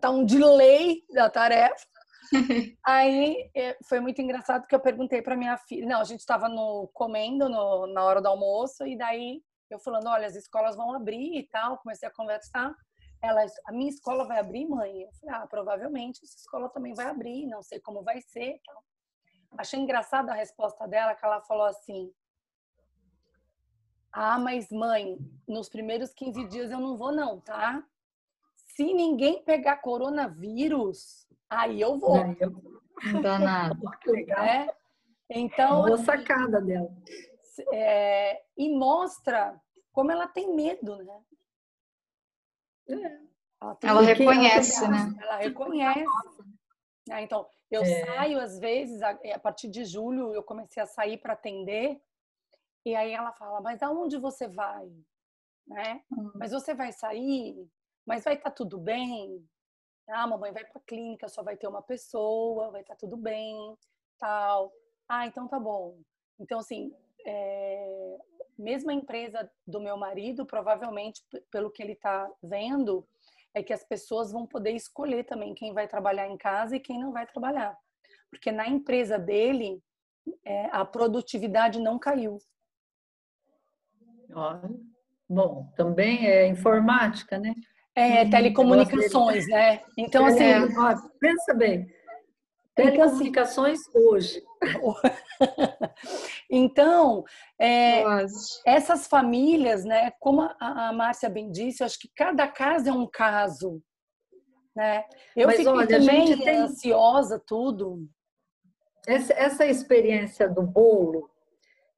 Tá um delay da tarefa. *laughs* Aí é, foi muito engraçado que eu perguntei para minha filha, não, a gente estava no comendo no, na hora do almoço e daí eu falando, olha, as escolas vão abrir e tal, comecei a conversar. Ela, a minha escola vai abrir, mãe? Eu falei, ah, provavelmente essa escola também vai abrir, não sei como vai ser. Tal. Achei engraçada a resposta dela, que ela falou assim, ah, mas mãe, nos primeiros 15 dias eu não vou não, tá? Se ninguém pegar coronavírus, aí eu vou. Não dá nada. É? Então, Boa sacada dela é, e mostra como ela tem medo, né? É. Ela, ela reconhece, ela, né? Ela reconhece. Né? Então, eu é. saio às vezes, a, a, partir de julho, eu comecei a sair para atender, e aí ela fala, mas aonde você vai? Né? Hum. Mas você vai sair? Mas vai estar tá tudo bem? Ah, mamãe vai para a clínica, só vai ter uma pessoa, vai estar tá tudo bem, tal. Ah, então tá bom. Então, assim, é, mesmo a empresa do meu marido, provavelmente, pelo que ele está vendo, é que as pessoas vão poder escolher também quem vai trabalhar em casa e quem não vai trabalhar. Porque na empresa dele, é, a produtividade não caiu. Bom, também é informática, né? É, telecomunicações, né? Então, assim. É, pensa bem, telecomunicações hoje. *laughs* Então, é, essas famílias, né, como a, a Márcia bem disse, eu acho que cada caso é um caso. Né? Eu Mas, fiquei olha, também tem... ansiosa, tudo. Essa, essa experiência do bolo,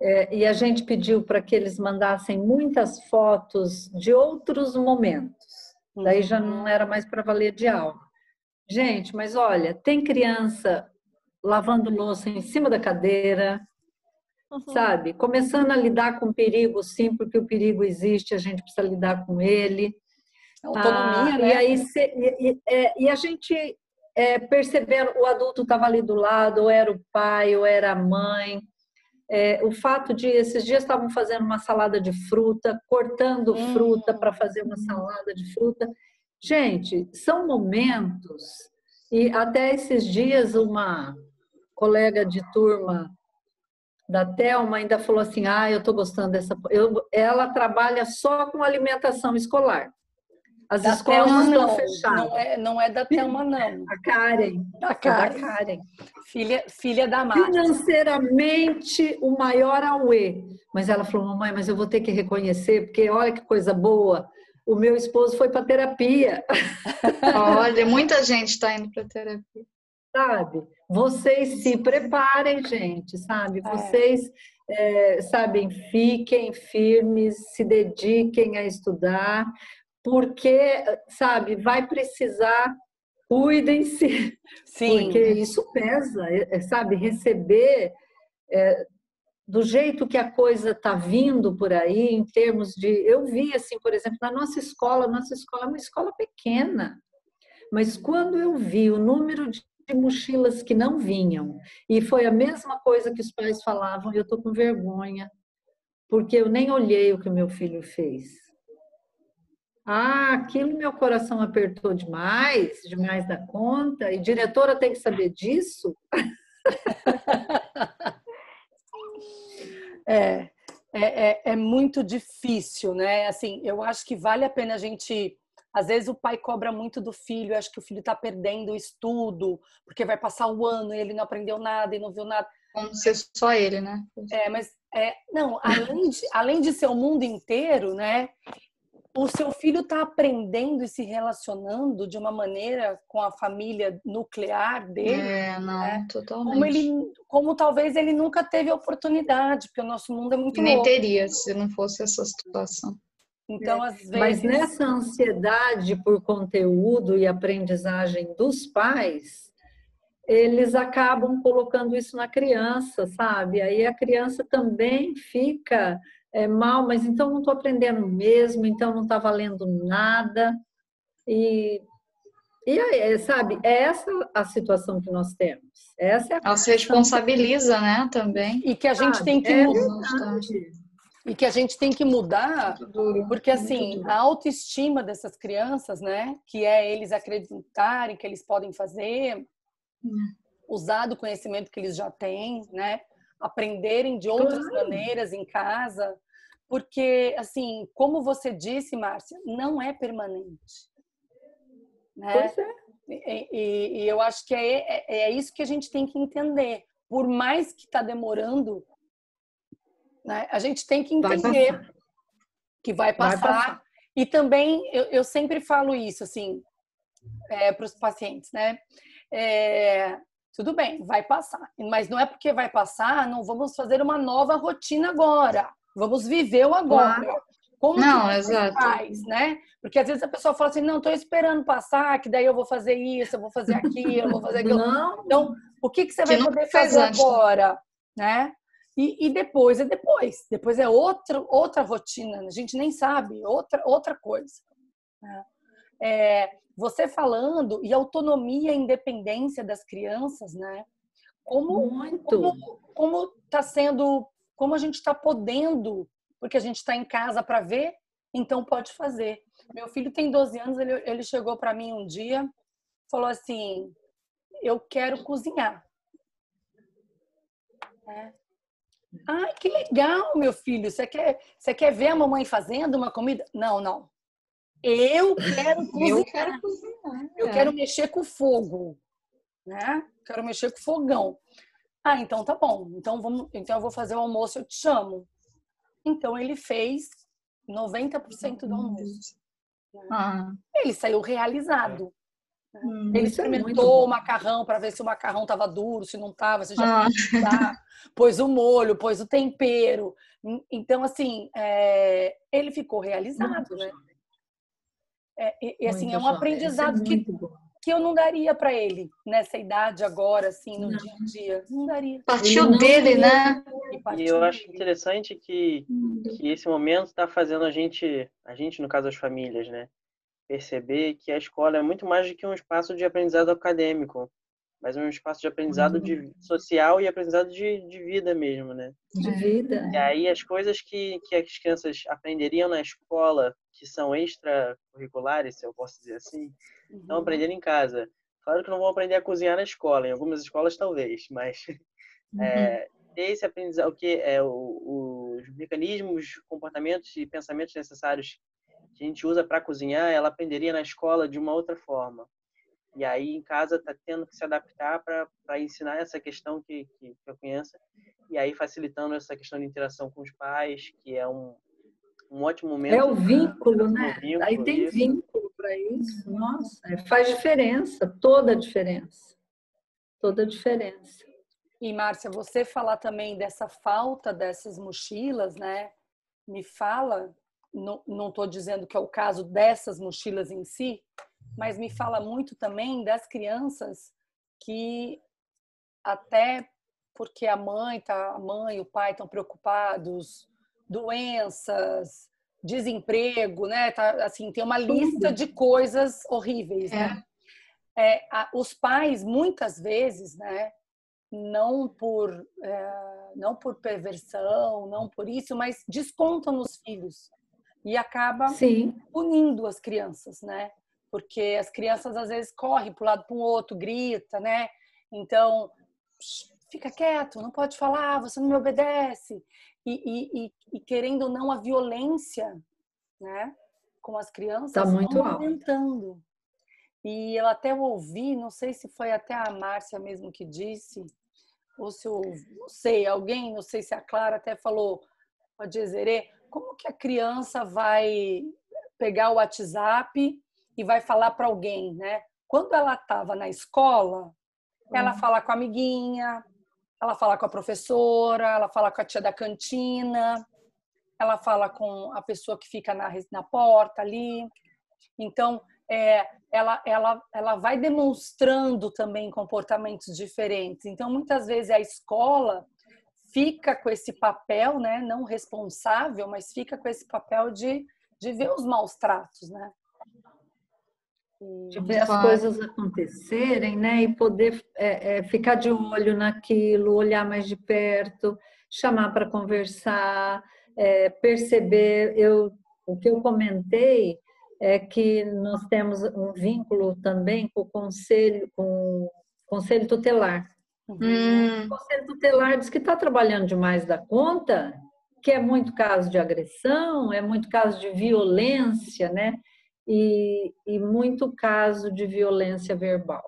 é, e a gente pediu para que eles mandassem muitas fotos de outros momentos. Daí já não era mais para valer de aula. Gente, mas olha, tem criança lavando louça em cima da cadeira, uhum. sabe? Começando a lidar com o perigo, sim, porque o perigo existe, a gente precisa lidar com ele. Autonomia, ah, né? E, aí, se, e, e, é, e, a gente é, percebendo, o adulto estava ali do lado, ou era o pai, ou era a mãe. É, o fato de esses dias estavam fazendo uma salada de fruta, cortando hum. fruta para fazer uma salada de fruta. Gente, são momentos, e até esses dias uma colega de turma da Thelma ainda falou assim: ah, eu estou gostando dessa. Eu, ela trabalha só com alimentação escolar. As da escolas Thelma, estão não, fechadas. Não é, não é da Thelma, não. A Karen. A Karen. Da Karen. Filha, filha da Márcia. Financeiramente, o maior auê. Mas ela falou, mamãe, mas eu vou ter que reconhecer, porque olha que coisa boa. O meu esposo foi para terapia. *laughs* Olha, muita gente está indo para terapia. Sabe? Vocês se preparem, gente, sabe? É. Vocês, é, sabem, fiquem firmes, se dediquem a estudar, porque, sabe, vai precisar, cuidem-se, *laughs* porque isso pesa, é, é, sabe, receber é, do jeito que a coisa está vindo por aí, em termos de. Eu vi, assim, por exemplo, na nossa escola, nossa escola é uma escola pequena, mas quando eu vi o número de mochilas que não vinham, e foi a mesma coisa que os pais falavam, eu estou com vergonha, porque eu nem olhei o que o meu filho fez. Ah, aquilo meu coração apertou demais, demais da conta, e diretora tem que saber disso? *laughs* é, é, é, é, muito difícil, né? Assim, eu acho que vale a pena a gente. Às vezes o pai cobra muito do filho, acho que o filho está perdendo o estudo, porque vai passar o ano e ele não aprendeu nada e não viu nada. Como ser só ele, né? É, mas é, não, além de, além de ser o mundo inteiro, né? O seu filho está aprendendo e se relacionando de uma maneira com a família nuclear dele. É, não, né? totalmente. Como, ele, como talvez ele nunca teve a oportunidade, porque o nosso mundo é muito e nem teria se não fosse essa situação. Então, é. às vezes... Mas nessa ansiedade por conteúdo e aprendizagem dos pais, eles acabam colocando isso na criança, sabe? Aí a criança também fica é, mal, mas então não estou aprendendo mesmo, então não está valendo nada. E, e aí, sabe, é essa a situação que nós temos. Essa é a Ela se responsabiliza, que... né, também. E que a gente tem que é mudar. E que a gente tem que mudar, porque assim, a autoestima dessas crianças, né, que é eles acreditarem que eles podem fazer, hum. usar do conhecimento que eles já têm, né, aprenderem de outras claro. maneiras em casa, porque, assim, como você disse, Márcia, não é permanente. Né? Pois é. E, e, e eu acho que é, é, é, isso que a gente tem que entender. Por mais que está demorando, né, a gente tem que entender vai que vai passar. vai passar. E também, eu, eu sempre falo isso, assim, é, para os pacientes, né? É, tudo bem, vai passar. Mas não é porque vai passar, não vamos fazer uma nova rotina agora. Vamos viver o agora. Claro. Como não, que exato. faz, né? Porque às vezes a pessoa fala assim, não, estou esperando passar, que daí eu vou fazer isso, eu vou fazer aquilo, eu vou fazer aquilo. Não. Então, o que, que você que vai poder fazer antes. agora? Né? E, e, depois é depois. Depois é outra, outra rotina. A gente nem sabe, outra, outra coisa. Né? É, você falando e autonomia e independência das crianças, né? Como Muito. como como está sendo, como a gente está podendo, porque a gente está em casa para ver, então pode fazer. Meu filho tem 12 anos, ele, ele chegou para mim um dia, falou assim: eu quero cozinhar. É. Ah, que legal, meu filho. Você quer, você quer ver a mamãe fazendo uma comida? Não, não. Eu *laughs* quero cozinhar. Eu quero, cozinhar, eu é. quero mexer com fogo, né? Quero mexer com fogão. Ah, então tá bom. Então vamos, então eu vou fazer o almoço, eu te chamo. Então ele fez 90% do almoço. Ah. Ele saiu realizado. Hum, ele é experimentou é o macarrão para ver se o macarrão estava duro, se não estava, se já ah. *laughs* pôs o molho, pôs o tempero. Então, assim, é, ele ficou realizado, né? É, e, e, assim, é um aprendizado que, que eu não daria para ele nessa idade agora, assim, no não. dia a dia. Não daria. Partiu dele, né? E eu acho interessante que, que esse momento está fazendo a gente, a gente, no caso, as famílias, né? perceber que a escola é muito mais do que um espaço de aprendizado acadêmico, mas um espaço de aprendizado de uhum. social e aprendizado de, de vida mesmo, né? De vida. E aí as coisas que, que as crianças aprenderiam na escola, que são extracurriculares, se eu posso dizer assim, uhum. estão aprendendo em casa. Claro que não vão aprender a cozinhar na escola, em algumas escolas talvez, mas uhum. é, esse aprendizado, o que é o, os mecanismos, comportamentos e pensamentos necessários que a gente usa para cozinhar, ela aprenderia na escola de uma outra forma. E aí em casa está tendo que se adaptar para ensinar essa questão que, que, que eu conheço. E aí facilitando essa questão de interação com os pais, que é um, um ótimo momento. É o vínculo, né? vínculo, aí tem isso. vínculo para isso. Nossa, é, faz diferença, toda a diferença. Toda a diferença. E Márcia, você falar também dessa falta dessas mochilas, né? Me fala não estou dizendo que é o caso dessas mochilas em si, mas me fala muito também das crianças que até porque a mãe tá, a mãe e o pai estão preocupados, doenças, desemprego, né? Tá, assim, tem uma lista de coisas horríveis, né? É, a, os pais muitas vezes, né? Não por é, não por perversão, não por isso, mas descontam nos filhos e acaba Sim. punindo as crianças, né? Porque as crianças às vezes correm para um lado para o outro, grita, né? Então, fica quieto, não pode falar, você não me obedece. E, e, e querendo ou não, a violência, né? Com as crianças tá muito aumentando. E eu até ouvi, não sei se foi até a Márcia mesmo que disse, ou se eu, não sei, alguém, não sei se a Clara até falou, pode dizer, como que a criança vai pegar o WhatsApp e vai falar para alguém, né? Quando ela estava na escola, ela hum. fala com a amiguinha, ela fala com a professora, ela fala com a tia da cantina, ela fala com a pessoa que fica na, na porta ali. Então, é, ela, ela, ela vai demonstrando também comportamentos diferentes. Então, muitas vezes a escola fica com esse papel, né, não responsável, mas fica com esse papel de, de ver os maus tratos, né? De ver as coisas acontecerem, né, e poder é, é, ficar de olho naquilo, olhar mais de perto, chamar para conversar, é, perceber. Eu, o que eu comentei é que nós temos um vínculo também com o conselho, com o conselho tutelar. Hum. O conselho tutelar diz que está trabalhando demais da conta, que é muito caso de agressão, é muito caso de violência, né? E, e muito caso de violência verbal.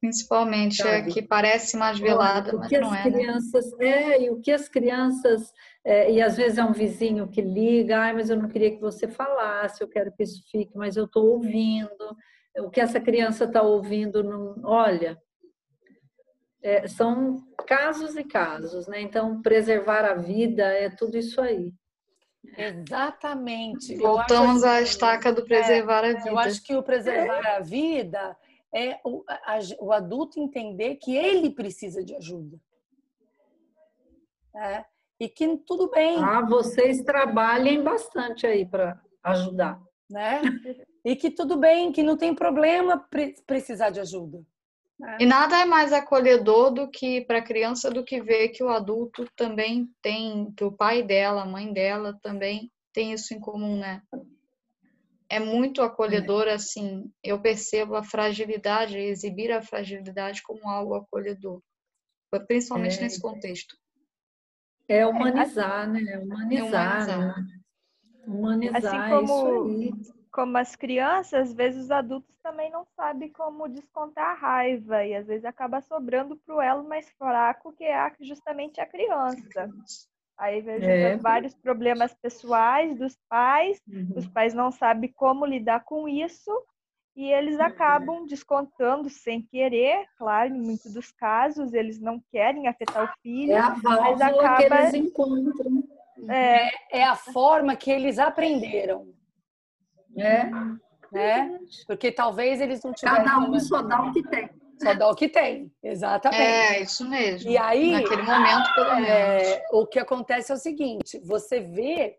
Principalmente é Sabe? é que parece mais velada, mas não é. Né? Crianças, né? é, e o que as crianças, é, e às vezes é um vizinho que liga, ai, mas eu não queria que você falasse, eu quero que isso fique, mas eu estou ouvindo. O que essa criança está ouvindo, não, olha, é, são casos e casos, né? Então, preservar a vida é tudo isso aí. Exatamente. Voltamos à estaca do preservar é, a vida. Eu acho que o preservar a vida é o, a, o adulto entender que ele precisa de ajuda. É, e que tudo bem. Ah, vocês trabalhem bastante aí para ajudar. Né? E que tudo bem, que não tem problema precisar de ajuda. É. E nada é mais acolhedor do que para a criança do que ver que o adulto também tem, que o pai dela, a mãe dela também tem isso em comum, né? É muito acolhedor, assim, eu percebo a fragilidade, exibir a fragilidade como algo acolhedor, principalmente é. nesse contexto. É humanizar, né? Humanizar. É humanizar. Né? humanizar assim como, isso aí como as crianças, às vezes os adultos também não sabem como descontar a raiva e às vezes acaba sobrando para o elo mais fraco, que é justamente a criança. Aí vejo é. vários problemas pessoais dos pais, uhum. os pais não sabem como lidar com isso e eles acabam descontando sem querer, claro, em muitos dos casos eles não querem afetar o filho, é a mas acaba que eles encontram. É, é a forma que eles aprenderam. É. Né? Porque talvez eles não tivessem. Cada um só dá o que tem. Só dá o que tem, exatamente. É, isso mesmo. E aí, naquele momento, pelo é, menos. o que acontece é o seguinte: você vê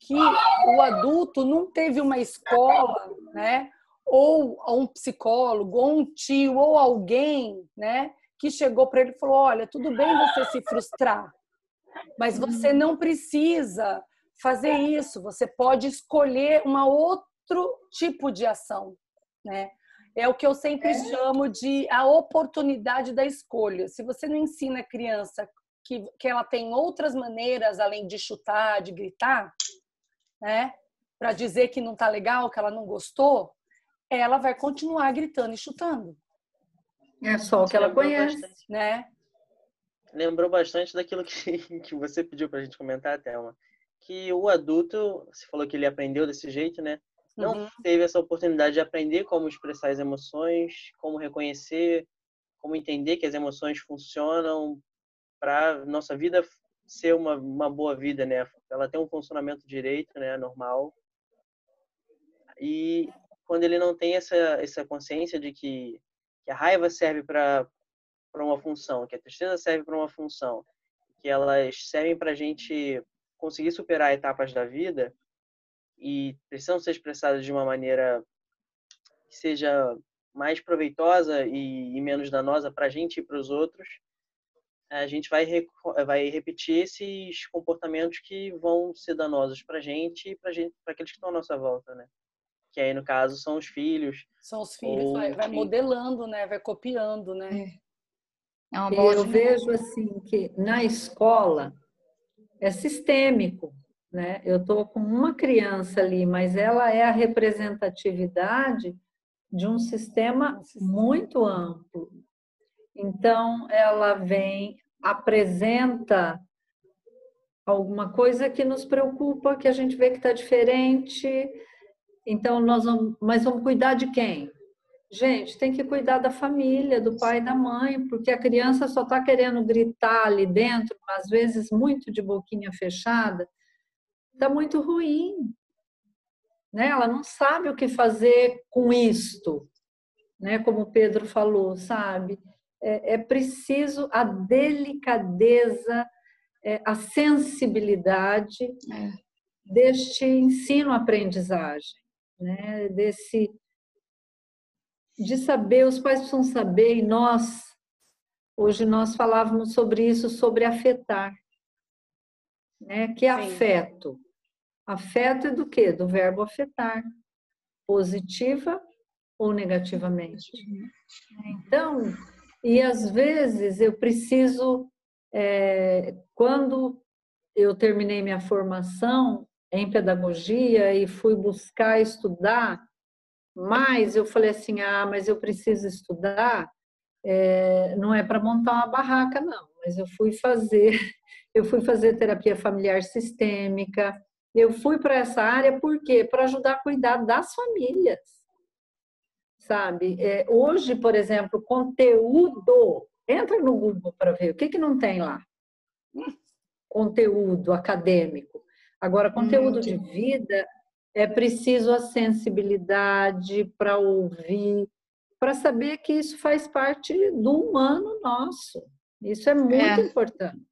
que o adulto não teve uma escola, né? Ou um psicólogo, ou um tio, ou alguém, né? Que chegou para ele e falou: Olha, tudo bem você se frustrar, mas você não precisa fazer isso. Você pode escolher um outro tipo de ação, né? É o que eu sempre é. chamo de a oportunidade da escolha. Se você não ensina a criança que, que ela tem outras maneiras além de chutar, de gritar, né? Para dizer que não tá legal, que ela não gostou, ela vai continuar gritando e chutando. É só o que ela conhece, bastante. né? Lembrou bastante daquilo que, *laughs* que você pediu para a gente comentar, Thelma. Que o adulto, você falou que ele aprendeu desse jeito, né? Não uhum. teve essa oportunidade de aprender como expressar as emoções, como reconhecer, como entender que as emoções funcionam para nossa vida ser uma, uma boa vida, né? Ela tem um funcionamento direito, né? Normal. E quando ele não tem essa, essa consciência de que, que a raiva serve para uma função, que a tristeza serve para uma função, que elas servem para a gente conseguir superar etapas da vida e precisam ser expressadas de uma maneira que seja mais proveitosa e, e menos danosa para a gente e para os outros, a gente vai, vai repetir esses comportamentos que vão ser danosos para a gente e para aqueles que estão à nossa volta, né? Que aí, no caso, são os filhos. São os filhos, vai, vai, modelando, né? Vai copiando, né? É. é uma boa Eu vejo, assim, que na escola é sistêmico, né? Eu estou com uma criança ali, mas ela é a representatividade de um sistema muito amplo, então, ela vem, apresenta alguma coisa que nos preocupa, que a gente vê que está diferente. Então, nós vamos, mas vamos cuidar de quem? Gente, tem que cuidar da família, do pai e da mãe, porque a criança só está querendo gritar ali dentro, às vezes muito de boquinha fechada, está muito ruim. Né? Ela não sabe o que fazer com isto, né? como o Pedro falou, sabe? é, é preciso a delicadeza, é, a sensibilidade é. deste ensino-aprendizagem, né? desse de saber, os pais precisam saber, e nós, hoje nós falávamos sobre isso, sobre afetar. Né? Que é afeto? Afeto é do quê? Do verbo afetar. Positiva ou negativamente. Então, e às vezes eu preciso, é, quando eu terminei minha formação em pedagogia e fui buscar estudar mais, eu falei assim: ah, mas eu preciso estudar, é, não é para montar uma barraca, não, mas eu fui fazer, *laughs* eu fui fazer terapia familiar sistêmica, eu fui para essa área por quê? Para ajudar a cuidar das famílias sabe? É, hoje, por exemplo, conteúdo, entra no Google para ver o que, que não tem lá. Conteúdo acadêmico. Agora, conteúdo hum, de vida, é preciso a sensibilidade para ouvir, para saber que isso faz parte do humano nosso. Isso é muito é. importante.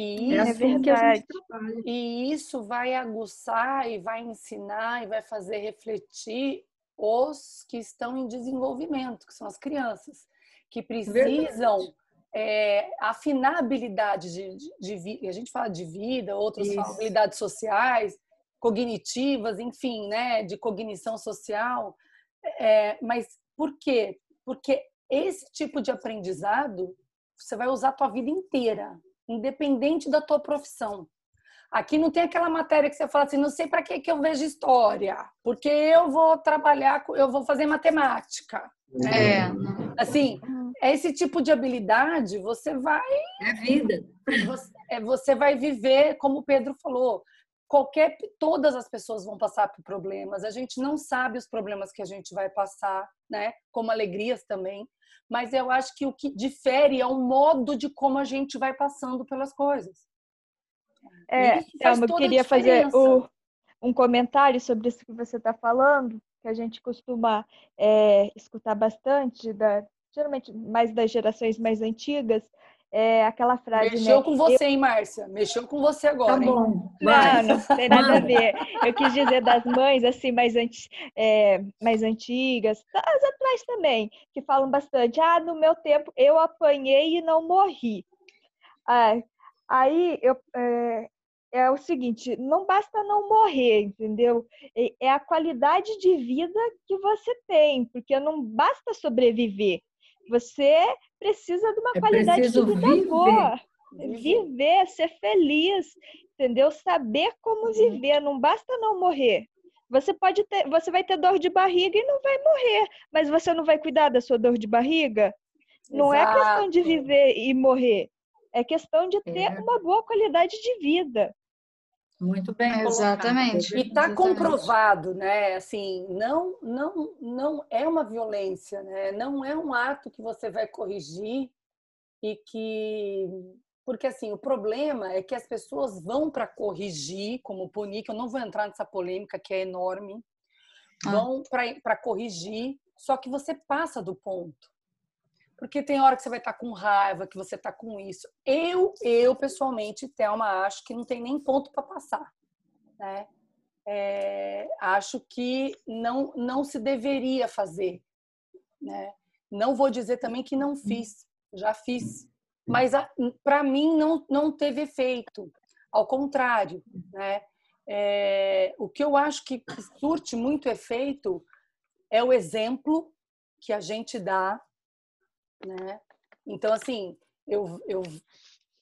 E é assim é verdade. E isso vai aguçar e vai ensinar e vai fazer refletir os que estão em desenvolvimento, que são as crianças, que precisam é, afinar habilidades de, de, de, a gente fala de vida, outros Isso. falam habilidades sociais, cognitivas, enfim, né, de cognição social. É, mas por quê? Porque esse tipo de aprendizado você vai usar a tua vida inteira, independente da tua profissão. Aqui não tem aquela matéria que você fala assim, não sei para que que eu vejo história, porque eu vou trabalhar, eu vou fazer matemática. É, assim, esse tipo de habilidade você vai é vida. Você, é, você vai viver, como o Pedro falou, qualquer todas as pessoas vão passar por problemas. A gente não sabe os problemas que a gente vai passar, né? Como alegrias também. Mas eu acho que o que difere é o modo de como a gente vai passando pelas coisas. É, Thelma, eu queria fazer o, um comentário sobre isso que você está falando, que a gente costuma é, escutar bastante, da, geralmente mais das gerações mais antigas, é aquela frase. Mexeu né, com você, eu... hein, Márcia? Mexeu com você agora. Tá bom. Não, não tem nada a ver. Eu quis dizer das mães, assim, mais, anti... é, mais antigas, as atuais também, que falam bastante. Ah, no meu tempo eu apanhei e não morri. Ah, aí eu, é, é o seguinte: não basta não morrer, entendeu? É a qualidade de vida que você tem, porque não basta sobreviver. Você precisa de uma é qualidade de vida viver. boa. Viver, ser feliz, entendeu? Saber como uhum. viver, não basta não morrer. Você pode ter, você vai ter dor de barriga e não vai morrer, mas você não vai cuidar da sua dor de barriga? Não Exato. é questão de viver e morrer, é questão de ter é. uma boa qualidade de vida. Muito bem. Exatamente. E está comprovado, né? Assim, não, não, não é uma violência, né? Não é um ato que você vai corrigir e que porque assim o problema é que as pessoas vão para corrigir, como punir, que eu não vou entrar nessa polêmica que é enorme, ah. vão para corrigir, só que você passa do ponto. Porque tem hora que você vai estar tá com raiva, que você está com isso. Eu, eu pessoalmente, Thelma, acho que não tem nem ponto para passar. Né? É, acho que não, não se deveria fazer. Né? Não vou dizer também que não fiz, já fiz. Mas para mim não, não teve efeito. Ao contrário, né? É, o que eu acho que surte muito efeito é o exemplo que a gente dá né? Então, assim, eu, eu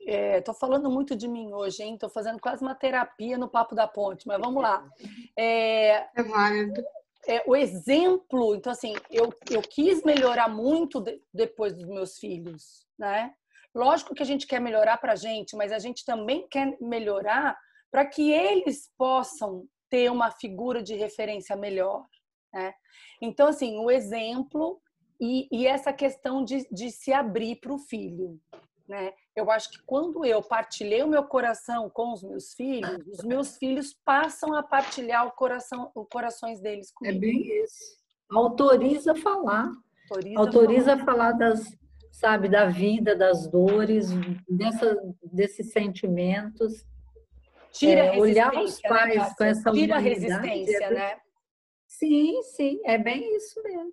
é, tô falando muito de mim hoje, hein? Tô fazendo quase uma terapia no Papo da Ponte, mas vamos lá. *laughs* É, é válido. É, o exemplo, então assim, eu, eu quis melhorar muito de, depois dos meus filhos, né? Lógico que a gente quer melhorar para a gente, mas a gente também quer melhorar para que eles possam ter uma figura de referência melhor, né? Então, assim, o exemplo e, e essa questão de, de se abrir para o filho. Né? Eu acho que quando eu partilhei o meu coração com os meus filhos, os meus filhos passam a partilhar o coração, os corações deles é comigo. É bem isso. Autoriza a falar. Autoriza, Autoriza falar. falar das, sabe, da vida, das dores, dessa, desses sentimentos. Tira é, olhar os né, pais né, com essa Tira a resistência, é, né? Sim, sim, é bem isso mesmo.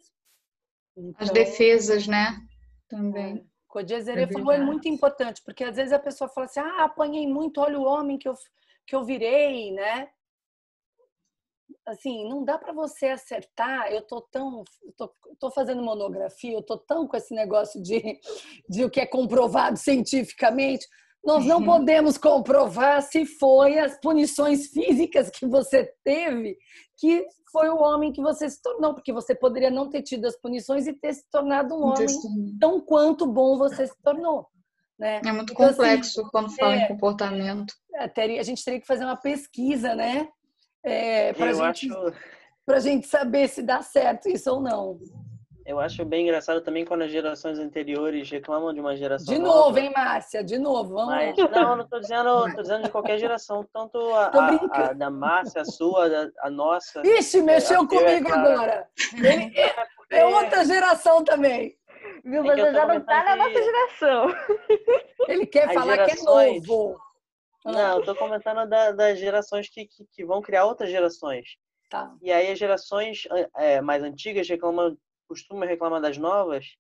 Então, As defesas, né? Também. É. O que é falou é muito importante, porque às vezes a pessoa fala assim: ah, apanhei muito, olha o homem que eu, que eu virei, né? Assim, não dá para você acertar. Eu tô tão. Tô, tô fazendo monografia, eu tô tão com esse negócio de, *laughs* de o que é comprovado cientificamente. Nós não podemos comprovar se foi as punições físicas que você teve que foi o homem que você se tornou, porque você poderia não ter tido as punições e ter se tornado um homem tão quanto bom você se tornou. Né? É muito então, assim, complexo assim, quando fala é, em comportamento. É, a gente teria que fazer uma pesquisa, né? É, para a gente, acho... gente saber se dá certo isso ou não. Eu acho bem engraçado também quando as gerações anteriores reclamam de uma geração. De novo, nova. hein, Márcia? De novo, vamos Mas, Não, não estou dizendo, tô dizendo de qualquer geração, tanto a, a, a da Márcia, a sua, a, a nossa. Ixi, mexeu comigo agora. Ele *laughs* é, é, outra geração também. Viu? Mas já não está na nossa geração. Ele quer as falar gerações... que é novo. Não, eu tô comentando da, das gerações que, que, que, vão criar outras gerações. Tá. E aí as gerações é, mais antigas reclamam costuma reclamar das novas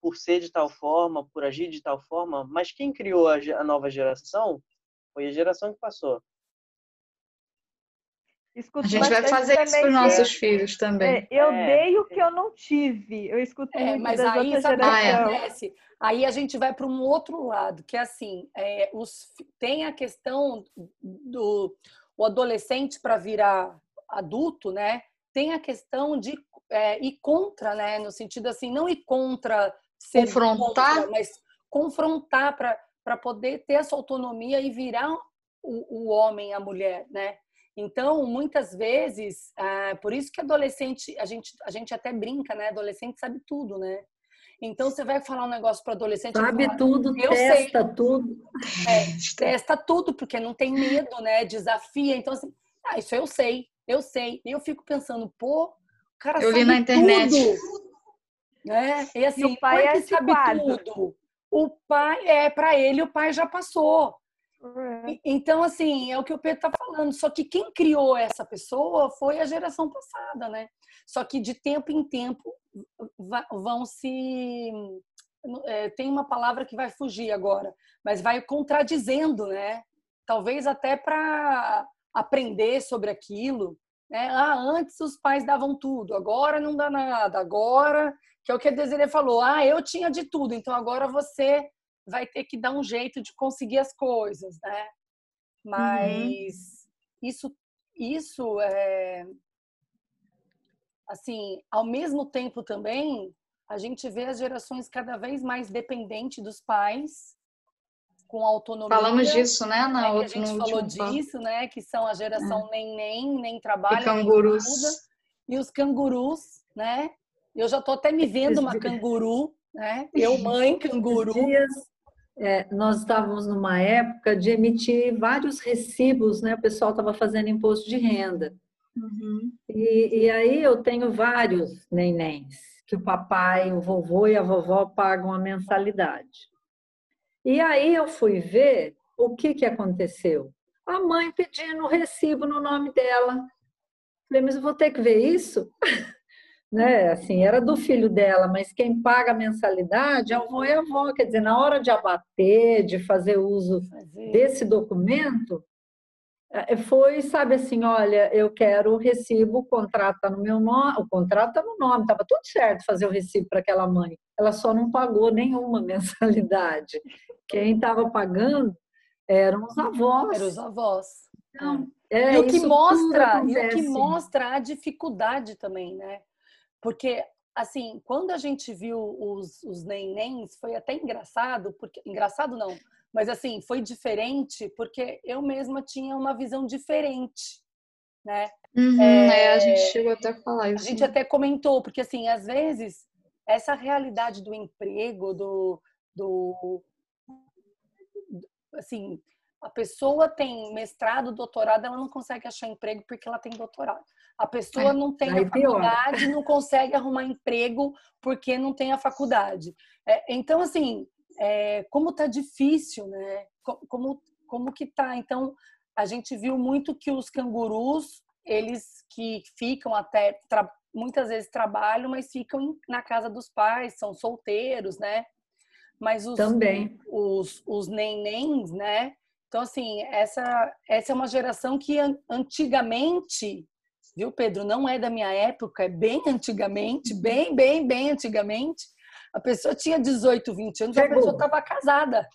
por ser de tal forma, por agir de tal forma, mas quem criou a, nova geração foi a geração que passou. Escuto a gente vai fazer isso para os nossos filhos também. É, eu é. dei o que eu não tive. Eu escuto é, muito mas das aí, outras sabe acontece? Aí a gente vai para um outro lado, que é assim, é, os, tem a questão do o adolescente para virar adulto, né? Tem a questão de é, ir contra, né? No sentido assim, não ir contra ser confrontar, contra, mas confrontar para poder ter essa autonomia e virar o, o homem, a mulher, né? Então, muitas vezes, ah, por isso que adolescente, a gente, a gente até brinca, né? Adolescente sabe tudo, né? Então, você vai falar um negócio para adolescente. Sabe tudo, testa sei. tudo. É, *laughs* testa tudo, porque não tem medo, né? Desafia. Então, assim, ah, isso eu sei, eu sei. E eu fico pensando, pô, cara eu sabe li na internet. tudo. Né? E assim, e o pai é sabe tudo. O pai, é, para ele, o pai já passou. É. Então, assim, é o que o Pedro está falando. Só que quem criou essa pessoa foi a geração passada, né? Só que de tempo em tempo vão se. É, tem uma palavra que vai fugir agora, mas vai contradizendo, né? Talvez até para aprender sobre aquilo. Né? Ah, antes os pais davam tudo, agora não dá nada. Agora, que é o que a Desiree falou, ah, eu tinha de tudo, então agora você vai ter que dar um jeito de conseguir as coisas, né? Mas uhum. isso, isso é assim, ao mesmo tempo também a gente vê as gerações cada vez mais dependentes dos pais com autonomia. Falamos disso, né? Na é, outra, a gente falou disso, né? Que são a geração é. nem nem nem trabalha, e cangurus. nem estuda. E os cangurus, né? Eu já tô até me vendo uma canguru, né? Eu *laughs* mãe canguru. Dias, é, nós estávamos numa época de emitir vários recibos, né? O pessoal estava fazendo imposto de renda. Uhum. E, e, aí eu tenho vários nenéns que o papai, o vovô e a vovó pagam a mensalidade. E aí eu fui ver o que, que aconteceu. A mãe pedindo o recibo no nome dela. Falei, mas eu vou ter que ver isso? *laughs* né? Assim, era do filho dela, mas quem paga a mensalidade é o avô e a avó. Quer dizer, na hora de abater, de fazer uso desse documento, é, foi, sabe assim, olha, eu quero o recibo, o contrato está no meu nome, o contrato está no nome, estava tudo certo fazer o recibo para aquela mãe. Ela só não pagou nenhuma *laughs* mensalidade. Quem estava pagando eram os avós. Eram os avós. Então, é, e o que mostra, e o que mostra a dificuldade também, né? Porque, assim, quando a gente viu os, os nenéns, foi até engraçado, porque engraçado não, mas assim, foi diferente porque eu mesma tinha uma visão diferente, né? Uhum, é, é, a gente chegou até a falar isso. A gente até comentou, porque assim, às vezes, essa realidade do emprego, do, do assim, a pessoa tem mestrado, doutorado, ela não consegue achar emprego porque ela tem doutorado. A pessoa é, não tem a faculdade, não consegue arrumar emprego porque não tem a faculdade. É, então, assim, é, como tá difícil, né? Como, como que tá? Então, a gente viu muito que os cangurus, eles que ficam até, muitas vezes trabalham, mas ficam na casa dos pais, são solteiros, né? Mas os, Também. os, os nenéns, né? Então, assim, essa, essa é uma geração que antigamente, viu, Pedro, não é da minha época, é bem antigamente, bem, bem, bem antigamente. A pessoa tinha 18, 20 anos, Chegou. a pessoa estava casada.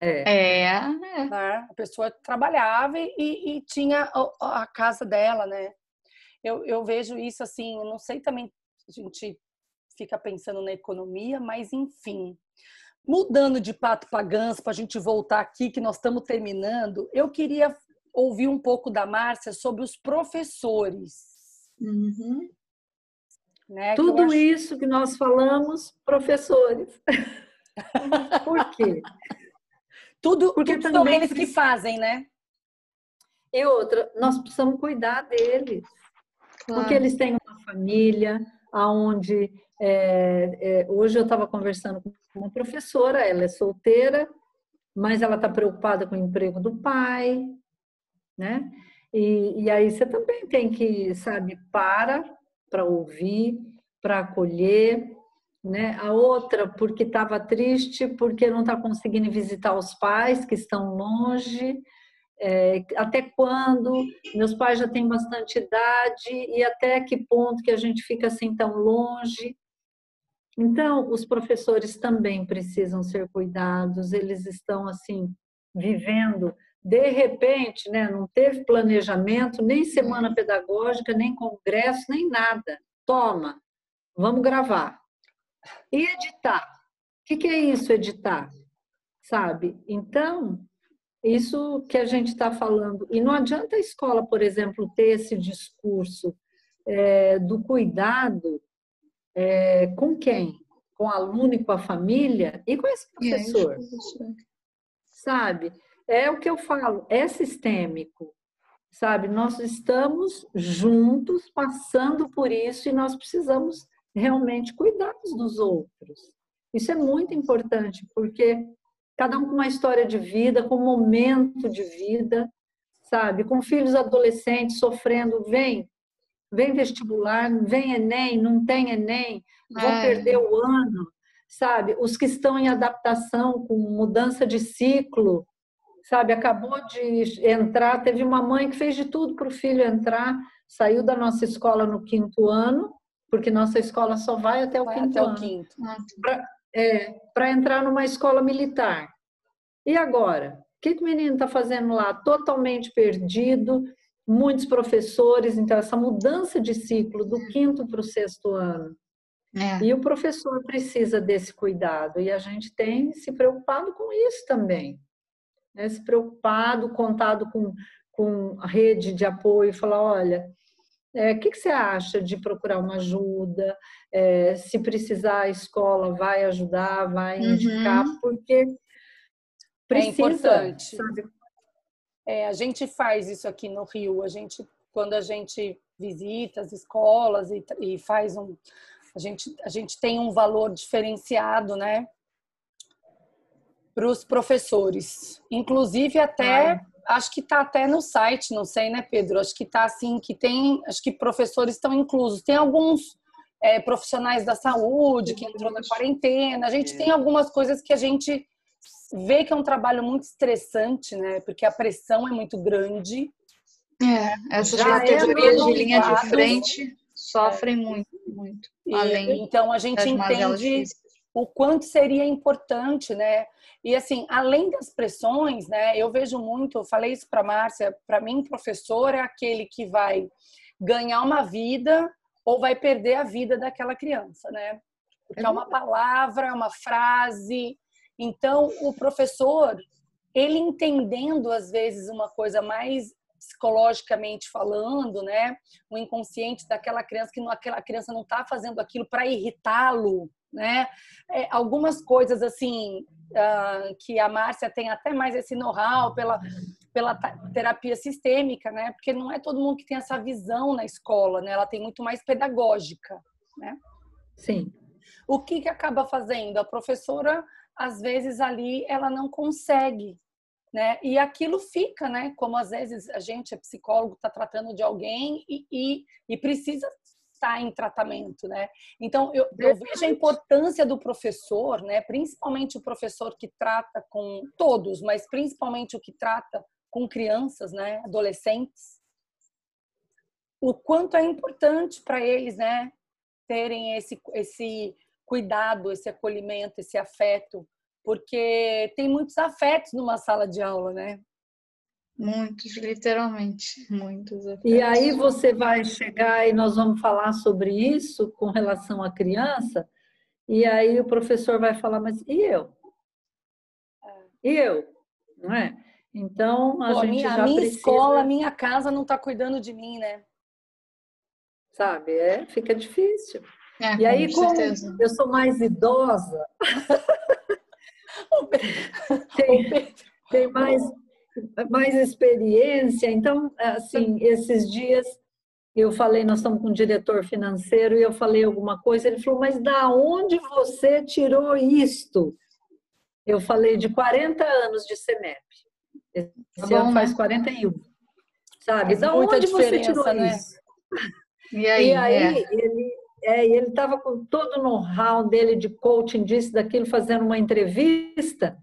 É. é. Né? A pessoa trabalhava e, e tinha a, a, casa dela, né? Eu, eu vejo isso assim, não sei também, a gente fica pensando na economia, mas enfim. Mudando de pato para ganso, para a gente voltar aqui, que nós estamos terminando, eu queria ouvir um pouco da Márcia sobre os professores. Uhum. Né, Tudo que acho... isso que nós falamos, professores. *laughs* Por quê? Tudo, Porque tudo são eles que fazem, né? E outra, nós precisamos cuidar deles. Claro. Porque eles têm uma família, aonde é, é, hoje eu estava conversando com uma professora, ela é solteira, mas ela está preocupada com o emprego do pai, né? E, e aí você também tem que, sabe, para para ouvir, para acolher, né? A outra porque estava triste, porque não está conseguindo visitar os pais que estão longe, é, até quando meus pais já têm bastante idade e até que ponto que a gente fica assim tão longe. Então, os professores também precisam ser cuidados, eles estão assim vivendo de repente, né, não teve planejamento, nem semana pedagógica, nem congresso, nem nada. Toma, vamos gravar. E editar. O que é isso, editar? Sabe? Então, isso que a gente está falando. E não adianta a escola, por exemplo, ter esse discurso é, do cuidado é, com quem? Com o aluno e com a família e com esse professor. Sabe? É o que eu falo, é sistêmico. Sabe? Nós estamos juntos passando por isso e nós precisamos realmente cuidar uns dos outros. Isso é muito importante, porque cada um com uma história de vida, com um momento de vida, sabe? Com filhos adolescentes sofrendo, vem, vem vestibular, vem Enem, não tem Enem, vão é. perder o ano, sabe? Os que estão em adaptação, com mudança de ciclo, sabe? Acabou de entrar, teve uma mãe que fez de tudo para o filho entrar, saiu da nossa escola no quinto ano, porque nossa escola só vai até o vai quinto até ano. O quinto. Pra, é, para entrar numa escola militar. E agora? O que, que o menino está fazendo lá? Totalmente perdido, muitos professores, então essa mudança de ciclo do quinto para o sexto ano. É. E o professor precisa desse cuidado, e a gente tem se preocupado com isso também. Né? Se preocupado, contado com, com a rede de apoio, falar, olha, é, o que, que, você acha de procurar uma ajuda? É, se precisar, a escola vai ajudar, vai uhum. indicar, porque é precisa, é importante. É, a gente faz isso aqui no Rio. A gente, quando a gente visita as escolas e, e faz um, a gente, a gente tem um valor diferenciado, né? Para os professores, inclusive até acho que está até no site, não sei, né, Pedro? Acho que está assim, que tem, acho que professores estão inclusos. Tem alguns é, profissionais da saúde que entrou na quarentena. A gente tem algumas coisas que a gente vê que é um trabalho muito estressante, né? Porque a pressão é muito grande. É, essas categorias é de linha de frente sofrem é. muito, muito. Além então a gente entende o quanto seria importante, né? E assim, além das pressões, né, eu vejo muito, eu falei isso para Márcia, para mim professor é aquele que vai ganhar uma vida ou vai perder a vida daquela criança, né? Porque é uma palavra, é uma frase. Então, o professor, ele entendendo às vezes uma coisa mais psicologicamente falando, né, o inconsciente daquela criança que aquela criança não está fazendo aquilo para irritá-lo, né? É, algumas coisas assim uh, que a Márcia tem até mais esse know-how pela pela terapia sistêmica, né? Porque não é todo mundo que tem essa visão na escola, né? Ela tem muito mais pedagógica, né? Sim. O que que acaba fazendo a professora? Às vezes ali ela não consegue né? E aquilo fica, né? Como às vezes a gente é psicólogo, está tratando de alguém e, e, e, precisa está em tratamento, né? Então eu, eu, vejo a importância do professor, né? Principalmente o professor que trata com todos, mas principalmente o que trata com crianças, né? Adolescentes, o quanto é importante para eles, né? Terem esse esse cuidado, esse acolhimento, esse afeto, porque tem muitos afetos numa sala de aula, né? Muitos, literalmente, *laughs* muitos. E aí você vai chegar e nós vamos falar sobre isso com relação à criança, e aí o professor vai falar, mas e eu? E eu? Não é? Então, a Pô, gente minha, já a minha precisa... escola, a minha casa não está cuidando de mim, né? Sabe, é, fica difícil. É, e aí, como certeza. eu sou mais idosa, *laughs* *laughs* tem, tem mais mais experiência. Então, assim, esses dias eu falei, nós estamos com um diretor financeiro e eu falei alguma coisa, ele falou, mas da onde você tirou isto? Eu falei de 40 anos de CEMEP. Esse tá ano faz 41. Sabe? Faz da onde você tirou né? isso? E aí, e aí é. ele é, ele estava com todo o know-how dele de coaching, disso, daquilo, fazendo uma entrevista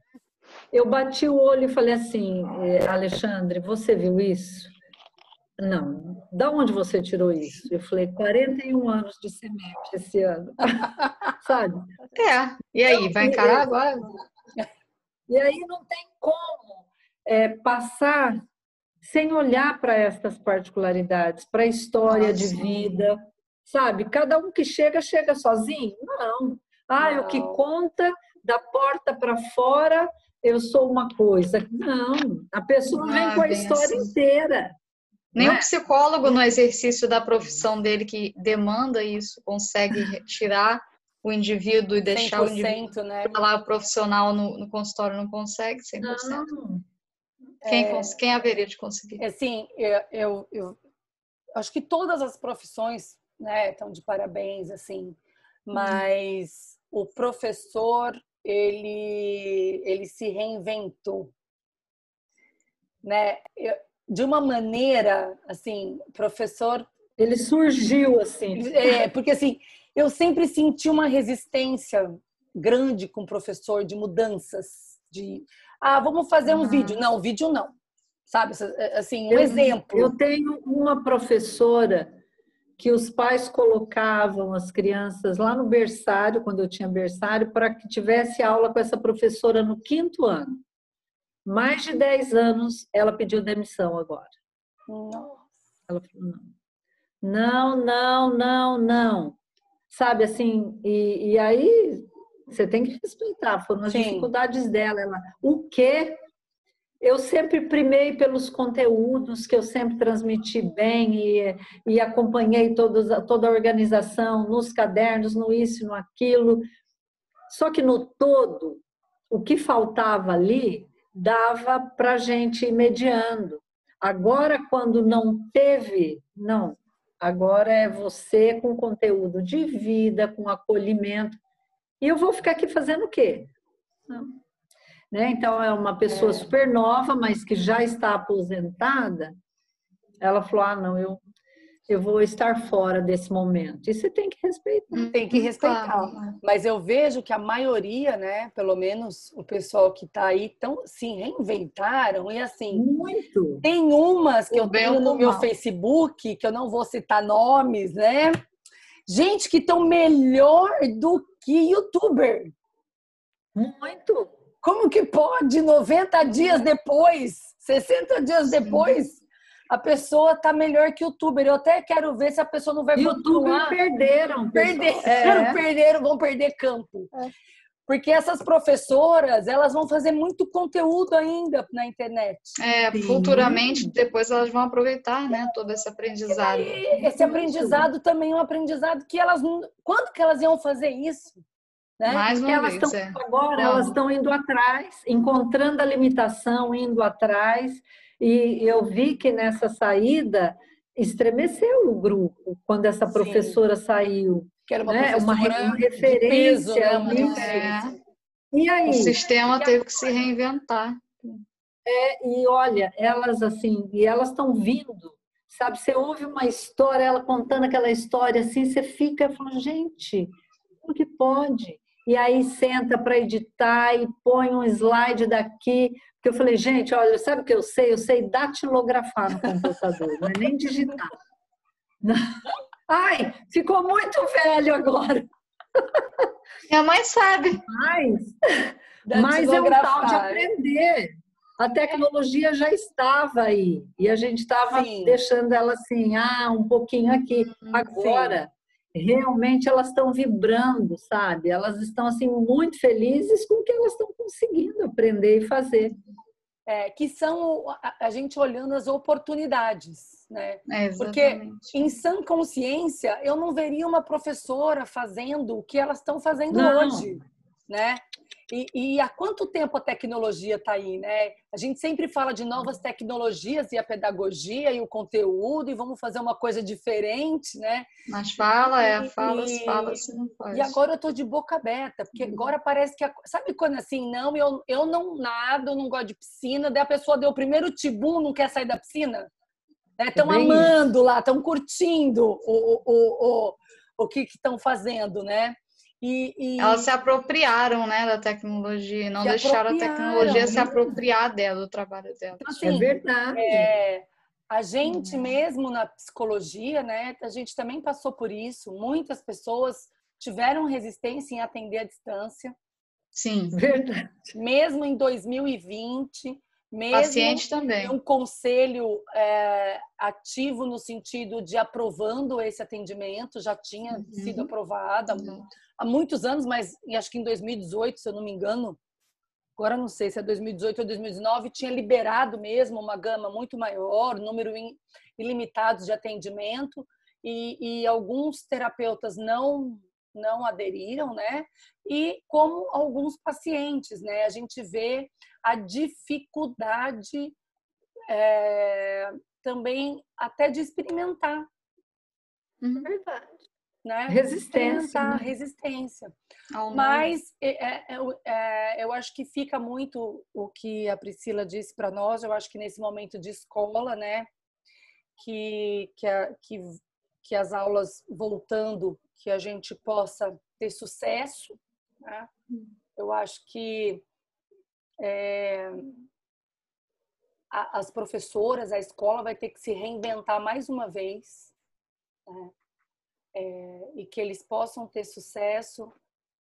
eu bati o olho e falei assim, é, Alexandre, você viu isso? Não. Da onde você tirou isso? Eu falei, 41 anos de CEMEP esse ano. *laughs* Sabe? É. E aí, vai encarar agora? *laughs* E aí não tem como é, passar sem olhar para estas particularidades, para a história Nossa. de vida, sabe? Cada um que chega, chega sozinho? Não. Ah, não. o que conta da porta para fora eu sou uma coisa. Não, a pessoa vem ah, com a história assim. inteira. Nem o é? psicólogo, no exercício da profissão dele, que demanda isso, consegue tirar o indivíduo e deixar o indivíduo né? falar o profissional no, no, consultório não consegue 100%. Não. Quem, é, quem haveria de conseguir? Assim, eu, eu, eu, acho que todas as profissões né, estão de parabéns, assim, uhum. mas uhum. o professor, ele, ele se reinventou. Né? Eu, de uma maneira, assim, professor... Ele surgiu, assim. É, porque, assim, eu sempre senti uma resistência grande com o professor de mudanças, de ah, vamos fazer um uhum. vídeo. Não, vídeo não. Sabe, é, assim, um eu, exemplo. Eu tenho uma professora que os pais colocavam as crianças lá no berçário, quando eu tinha berçário, para que tivesse aula com essa professora no quinto ano. Mais de 10 anos, ela pediu demissão agora. Nossa. Ela falou, não. Não, não, não, não. Sabe, assim, e, e aí você tem que respeitar, foram as Sim. dificuldades dela. Ela, o que eu sempre primei pelos conteúdos que eu sempre transmiti bem e, e acompanhei todos, toda a organização, nos cadernos, no isso, no aquilo. Só que no todo, o que faltava ali dava para a gente ir mediando. Agora, quando não teve, não. Agora é você com conteúdo de vida, com acolhimento. E eu vou ficar aqui fazendo o quê? Não. Né? Então, é uma pessoa é. super nova, mas que já está aposentada. Ela falou: ah, não, eu, eu vou estar fora desse momento. E você tem que respeitar. Tem que respeitar. Mas eu vejo que a maioria, né, pelo menos o pessoal que está aí, tão, se reinventaram. E assim, Muito. tem umas que o eu tenho no meu Facebook, que eu não vou citar nomes, né? Gente que estão melhor do que youtuber. Muito. Como que pode 90 dias depois, 60 dias depois, a pessoa tá melhor que youtuber? Eu até quero ver se a pessoa não vai YouTuber perderam. Perderam, é. perderam, vão perder campo. É. Porque essas professoras, elas vão fazer muito conteúdo ainda na internet. É, Sim. futuramente, depois elas vão aproveitar, né, todo esse aprendizado. esse aprendizado também é um aprendizado que elas... Quando que elas iam fazer isso? Né? Mais uma elas vez, é. Agora elas estão indo atrás, encontrando a limitação, indo atrás. E eu vi que nessa saída estremeceu o grupo quando essa professora Sim. saiu. Que era uma, né? uma, uma referência. Peso, né? É. E aí? O sistema teve que se reinventar. É, e olha, elas assim, e elas estão vindo, sabe? Você ouve uma história, ela contando aquela história assim, você fica falando, gente, como que pode? E aí senta para editar e põe um slide daqui. Porque eu falei, gente, olha, sabe o que eu sei? Eu sei datilografar no computador, não é nem digitar. *laughs* Ai, ficou muito velho agora. *laughs* Minha mãe sabe. Mas, mas é um tal de aprender. A tecnologia já estava aí e a gente estava deixando ela assim, ah, um pouquinho aqui. Agora, realmente elas estão vibrando, sabe? Elas estão assim muito felizes com o que elas estão conseguindo aprender e fazer. É, que são a, gente olhando as oportunidades, né? É, Porque em sã consciência eu não veria uma professora fazendo o que elas estão fazendo não. hoje, né? E, e, há quanto tempo a tecnologia está aí, né? A gente sempre fala de novas tecnologias e a pedagogia e o conteúdo e vamos fazer uma coisa diferente, né? Mas fala, é, fala, e, fala, se não faz. E agora eu tô de boca aberta, porque uhum. agora parece que... A, sabe quando assim, não, eu, eu não nado, não gosto de piscina, daí a pessoa deu o primeiro tibum, não quer sair da piscina? Estão né? amando lá, estão curtindo o, o, o, o, o que estão fazendo, né? E, e... Elas se apropriaram né, da tecnologia, não deixaram a tecnologia se apropriar dela, do trabalho dela. Então, assim, é verdade. É, a gente uhum. mesmo na psicologia, né, a gente também passou por isso. Muitas pessoas tiveram resistência em atender à distância. Sim, verdade. Mesmo em 2020, mesmo Paciente também. um conselho é, ativo no sentido de aprovando esse atendimento, já tinha uhum. sido aprovado. Uhum há muitos anos, mas acho que em 2018, se eu não me engano, agora não sei se é 2018 ou 2019, tinha liberado mesmo uma gama muito maior, número ilimitado de atendimento, e, e alguns terapeutas não não aderiram, né? E como alguns pacientes, né? A gente vê a dificuldade é, também até de experimentar. Uhum. Verdade. Né? Resistência. Né? Resistência. Mas é, é, é, é, eu acho que fica muito o que a Priscila disse para nós, eu acho que nesse momento de escola, né? Que, que, a, que, que as aulas voltando que a gente possa ter sucesso. Né? Eu acho que é, a, as professoras, a escola vai ter que se reinventar mais uma vez né? é, e que eles possam ter sucesso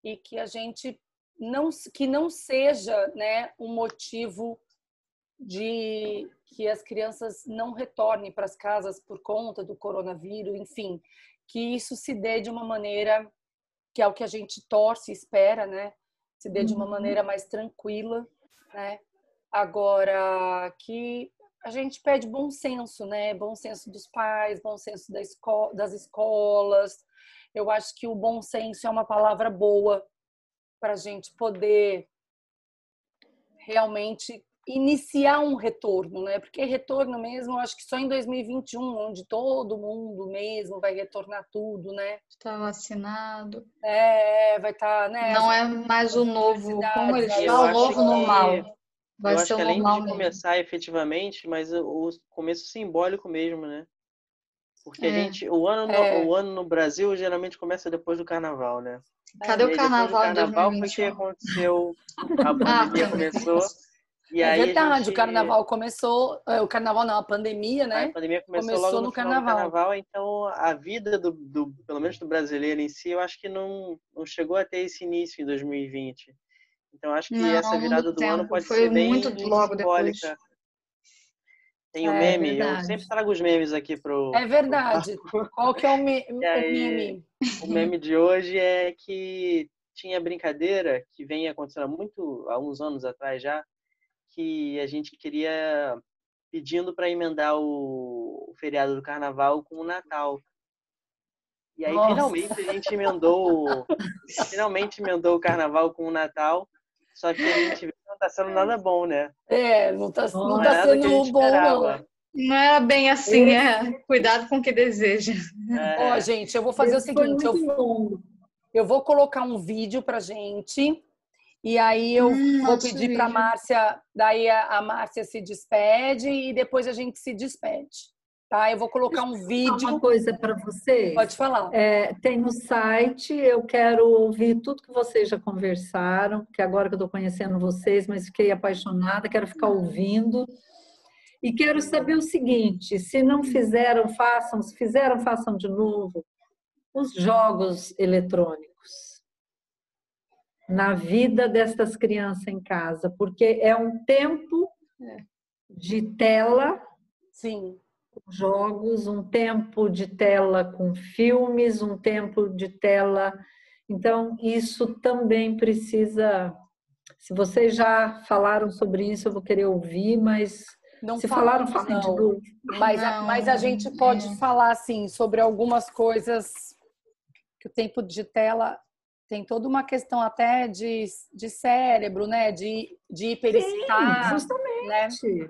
e que a gente não que não seja né um motivo de que as crianças não retornem para as casas por conta do coronavírus, enfim, que isso se dê de uma maneira que é o que a gente torce e espera, né? Se dê de uma uhum. maneira mais tranquila, né? Agora que a gente pede bom senso, né? Bom senso dos pais, bom senso da escola, das escolas. Eu acho que o bom senso é uma palavra boa para a gente poder realmente iniciar um retorno, né? Porque retorno mesmo, acho que só em 2021, onde todo mundo mesmo vai retornar tudo, né? Está vacinado. É, vai estar, tá, né? Não é mais o novo, como eles falam, o novo normal. Vai eu acho que além de começar efetivamente, mas o começo simbólico mesmo, né? Porque é. a gente, o ano, é. no, o ano no Brasil geralmente começa depois do carnaval, né? Cadê o carnaval? Depois do carnaval foi que aconteceu, a *laughs* pandemia ah, começou. E é verdade, gente... o carnaval começou, é, o carnaval não, a pandemia, né? A pandemia começou, começou logo no, no carnaval. carnaval. Então a vida do, do, pelo menos do brasileiro em si, eu acho que não, não chegou a ter esse início em 2020. Então acho que não, essa virada do ano pode ser bem muito logo simbólica. Depois. Tem o um é, meme, verdade. eu sempre trago os memes aqui pro. É verdade. Pro... *laughs* Qual que é o, me... aí, meme? O meme de hoje é que tinha brincadeira que vem acontecendo há muito, há uns anos atrás já, que a gente queria pedindo para emendar o, o, feriado do carnaval com o Natal. E aí Nossa. finalmente a gente emendou, finalmente emendou o carnaval com o Natal, só que a gente viu que não está sendo nada bom, né? É, não está não, não tá sendo bom não. Não era bem assim, é. Cuidado com o que deseja. É. Ó, gente, eu vou fazer Esse o seguinte, eu, eu vou colocar um vídeo pra gente e aí eu hum, vou pedir para a Márcia, daí a, Márcia se despede e depois a gente se despede. Tá? Eu vou colocar um vídeo. Uma coisa para vocês. Pode falar. É, tem no site, eu quero ouvir tudo que vocês já conversaram, que agora que eu estou conhecendo vocês, mas fiquei apaixonada, quero ficar ouvindo. E quero saber o seguinte: se não fizeram, façam, se fizeram, façam de novo. Os jogos eletrônicos na vida destas crianças em casa, porque é um tempo é. de tela, sim, jogos, um tempo de tela com filmes, um tempo de tela. Então, isso também precisa. Se vocês já falaram sobre isso, eu vou querer ouvir, mas não se falaram, falem de novo. Mas, a, mas a gente pode é. falar assim sobre algumas coisas que o tempo de tela tem toda uma questão até de, de cérebro, né? De, de hiperexcitar. Sim, justamente. Né?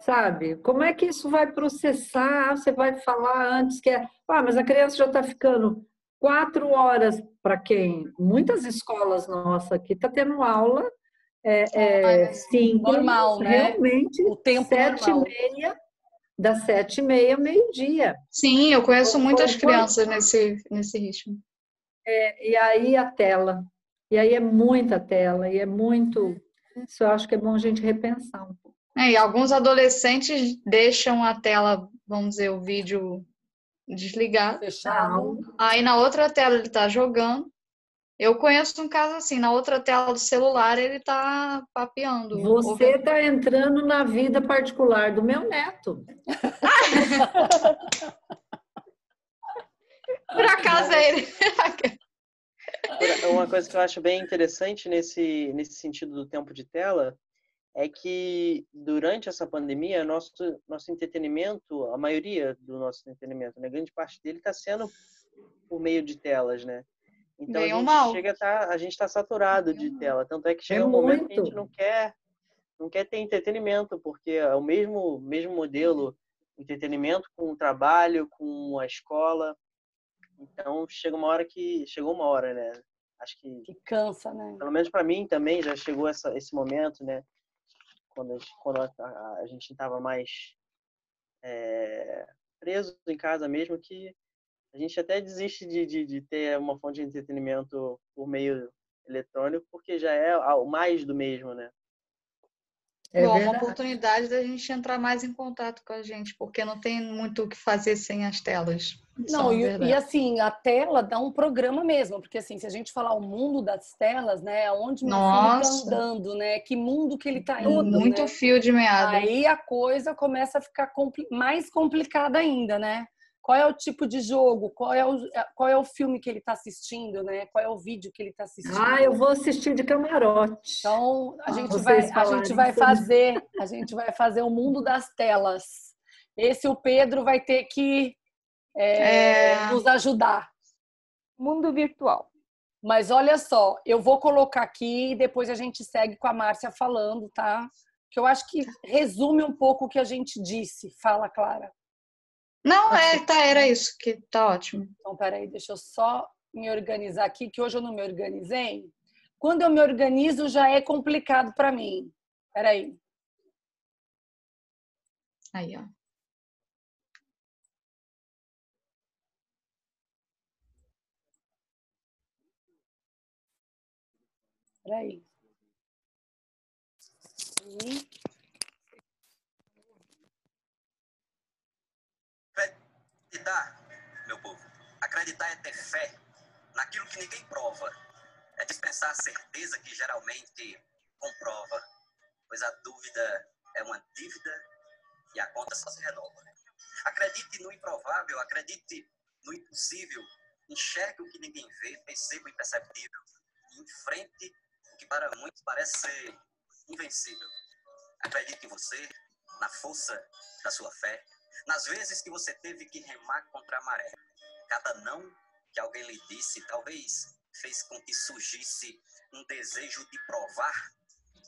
Sabe? Como é que isso vai processar? Você vai falar antes que é. Ah, mas a criança já está ficando quatro horas para quem? Muitas escolas nossas aqui tá tendo aula é, é, cinco, normal, né? Realmente, o tempo sete normal. e meia, das sete e meia ao meio-dia. Sim, eu conheço muitas crianças nesse, nesse ritmo. É, e aí a tela. E aí é muita tela, e é muito. Isso eu acho que é bom a gente repensar um pouco. É, e alguns adolescentes deixam a tela, vamos dizer, o vídeo desligado. Fechado. Aí na outra tela ele está jogando. Eu conheço um caso assim, na outra tela do celular ele está papeando. Você está entrando na vida particular do meu neto. *laughs* Por acaso é ele. Uma coisa que eu acho bem interessante nesse, nesse sentido do tempo de tela é que durante essa pandemia, nosso, nosso entretenimento, a maioria do nosso entretenimento, né, grande parte dele está sendo por meio de telas, né? Então Bem a gente mal. chega a tá, a gente está saturado de tela, tanto é que chega é um momento que a gente não quer não quer ter entretenimento, porque é o mesmo mesmo modelo entretenimento com o trabalho, com a escola. Então chega uma hora que chegou uma hora, né? Acho que que cansa, né? Pelo menos para mim também já chegou essa, esse momento, né? Quando a, quando a, a gente estava mais é, preso em casa mesmo, que a gente até desiste de, de, de, ter uma fonte de entretenimento por meio eletrônico, porque já é o mais do mesmo, né? É Bom, uma oportunidade da gente entrar mais em contato com a gente, porque não tem muito o que fazer sem as telas. Não, e, e, assim, a tela dá um programa mesmo, porque assim, se a gente falar o mundo das telas, né, onde meu Nossa. filho tá andando, né, que mundo que ele tá indo, Muito né? fio de meada. Aí a coisa começa a ficar compli mais complicada ainda, né? Qual é o tipo de jogo, qual é o, qual é o filme que ele está assistindo, né? Qual é o vídeo que ele está assistindo. Ah, eu vou assistir de camarote. Então a gente vai, a gente vai fazer, a gente vai fazer o mundo das telas. Esse o Pedro vai ter que é, é... nos ajudar. Mundo virtual. Mas olha só, eu vou colocar aqui e depois a gente segue com a Márcia falando, tá? Que eu acho que resume um pouco o que a gente disse. Fala, Clara. Não, é, tá, era isso, que tá ótimo. Então, peraí, deixa eu só me organizar aqui, que hoje eu não me organizei. Quando eu me organizo, já é complicado para mim. Peraí. Aí, ó. Peraí. E... Acreditar, meu povo, acreditar é ter fé naquilo que ninguém prova. É dispensar a certeza que geralmente comprova, pois a dúvida é uma dívida e a conta só se renova. Acredite no improvável, acredite no impossível, enxergue o que ninguém vê, perceba o imperceptível e enfrente o que para muitos parece ser invencível. Acredite em você, na força da sua fé, nas vezes que você teve que remar contra a maré, cada não que alguém lhe disse talvez fez com que surgisse um desejo de provar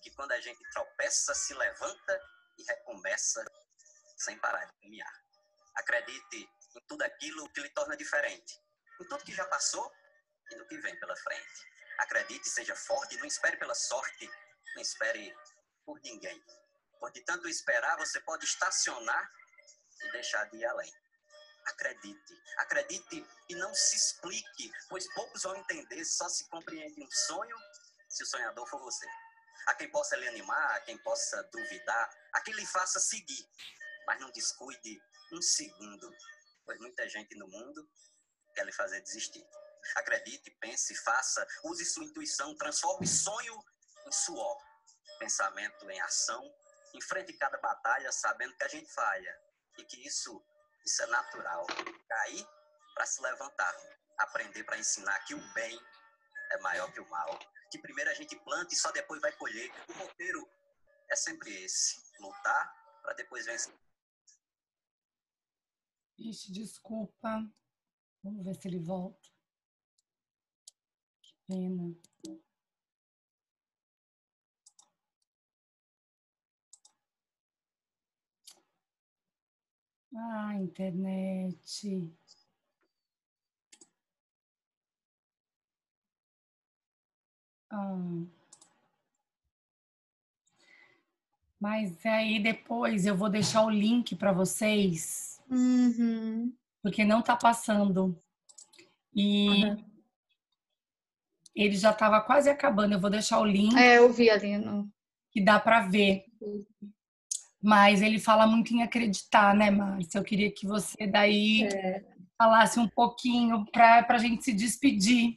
que quando a gente tropeça, se levanta e recomeça sem parar de caminhar. Acredite em tudo aquilo que lhe torna diferente, em tudo que já passou e no que vem pela frente. Acredite, seja forte, não espere pela sorte, não espere por ninguém. Por de tanto esperar, você pode estacionar e deixar de ir além. Acredite, acredite e não se explique, pois poucos vão entender, só se compreende um sonho se o sonhador for você. A quem possa lhe animar, a quem possa duvidar, a quem lhe faça seguir, mas não descuide um segundo, pois muita gente no mundo quer lhe fazer desistir. Acredite, pense, faça, use sua intuição, transforme sonho em suor, pensamento em ação, enfrente cada batalha sabendo que a gente falha, e que isso, isso é natural. Cair para se levantar, aprender para ensinar que o bem é maior que o mal, que primeiro a gente planta e só depois vai colher. O roteiro é sempre esse: lutar para depois vencer. Ixi, desculpa. Vamos ver se ele volta. Que pena. Ah, internet. Ah. Mas aí depois eu vou deixar o link para vocês, uhum. porque não está passando. E uhum. ele já estava quase acabando. Eu vou deixar o link. É, eu vi ali. No... Que dá para ver. Mas ele fala muito em acreditar, né, Márcia? Eu queria que você daí é. falasse um pouquinho para a gente se despedir.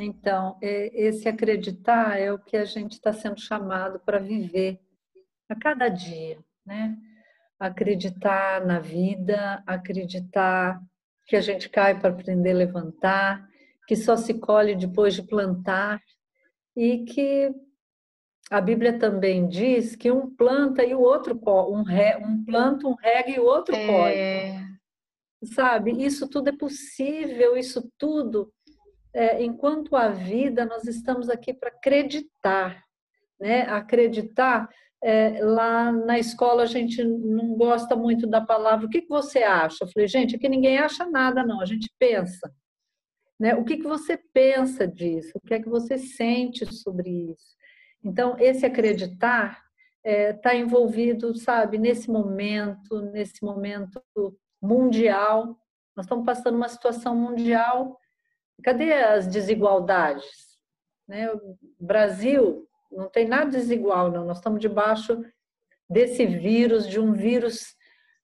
Então, esse acreditar é o que a gente está sendo chamado para viver a cada dia, né? Acreditar na vida, acreditar que a gente cai para aprender a levantar que só se colhe depois de plantar e que a Bíblia também diz que um planta e o outro um, re, um planta, um rega e o outro é... colhe. Sabe? Isso tudo é possível, isso tudo. É, enquanto a vida, nós estamos aqui para acreditar. Né? Acreditar. É, lá na escola a gente não gosta muito da palavra. O que, que você acha? Eu falei, gente, aqui ninguém acha nada, não. A gente pensa. Né? O que, que você pensa disso? O que é que você sente sobre isso? Então, esse acreditar está é, tá envolvido, sabe, nesse momento, nesse momento mundial. Nós estamos passando uma situação mundial. Cadê as desigualdades? Né? O Brasil não tem nada desigual, não. Nós estamos debaixo desse vírus, de um vírus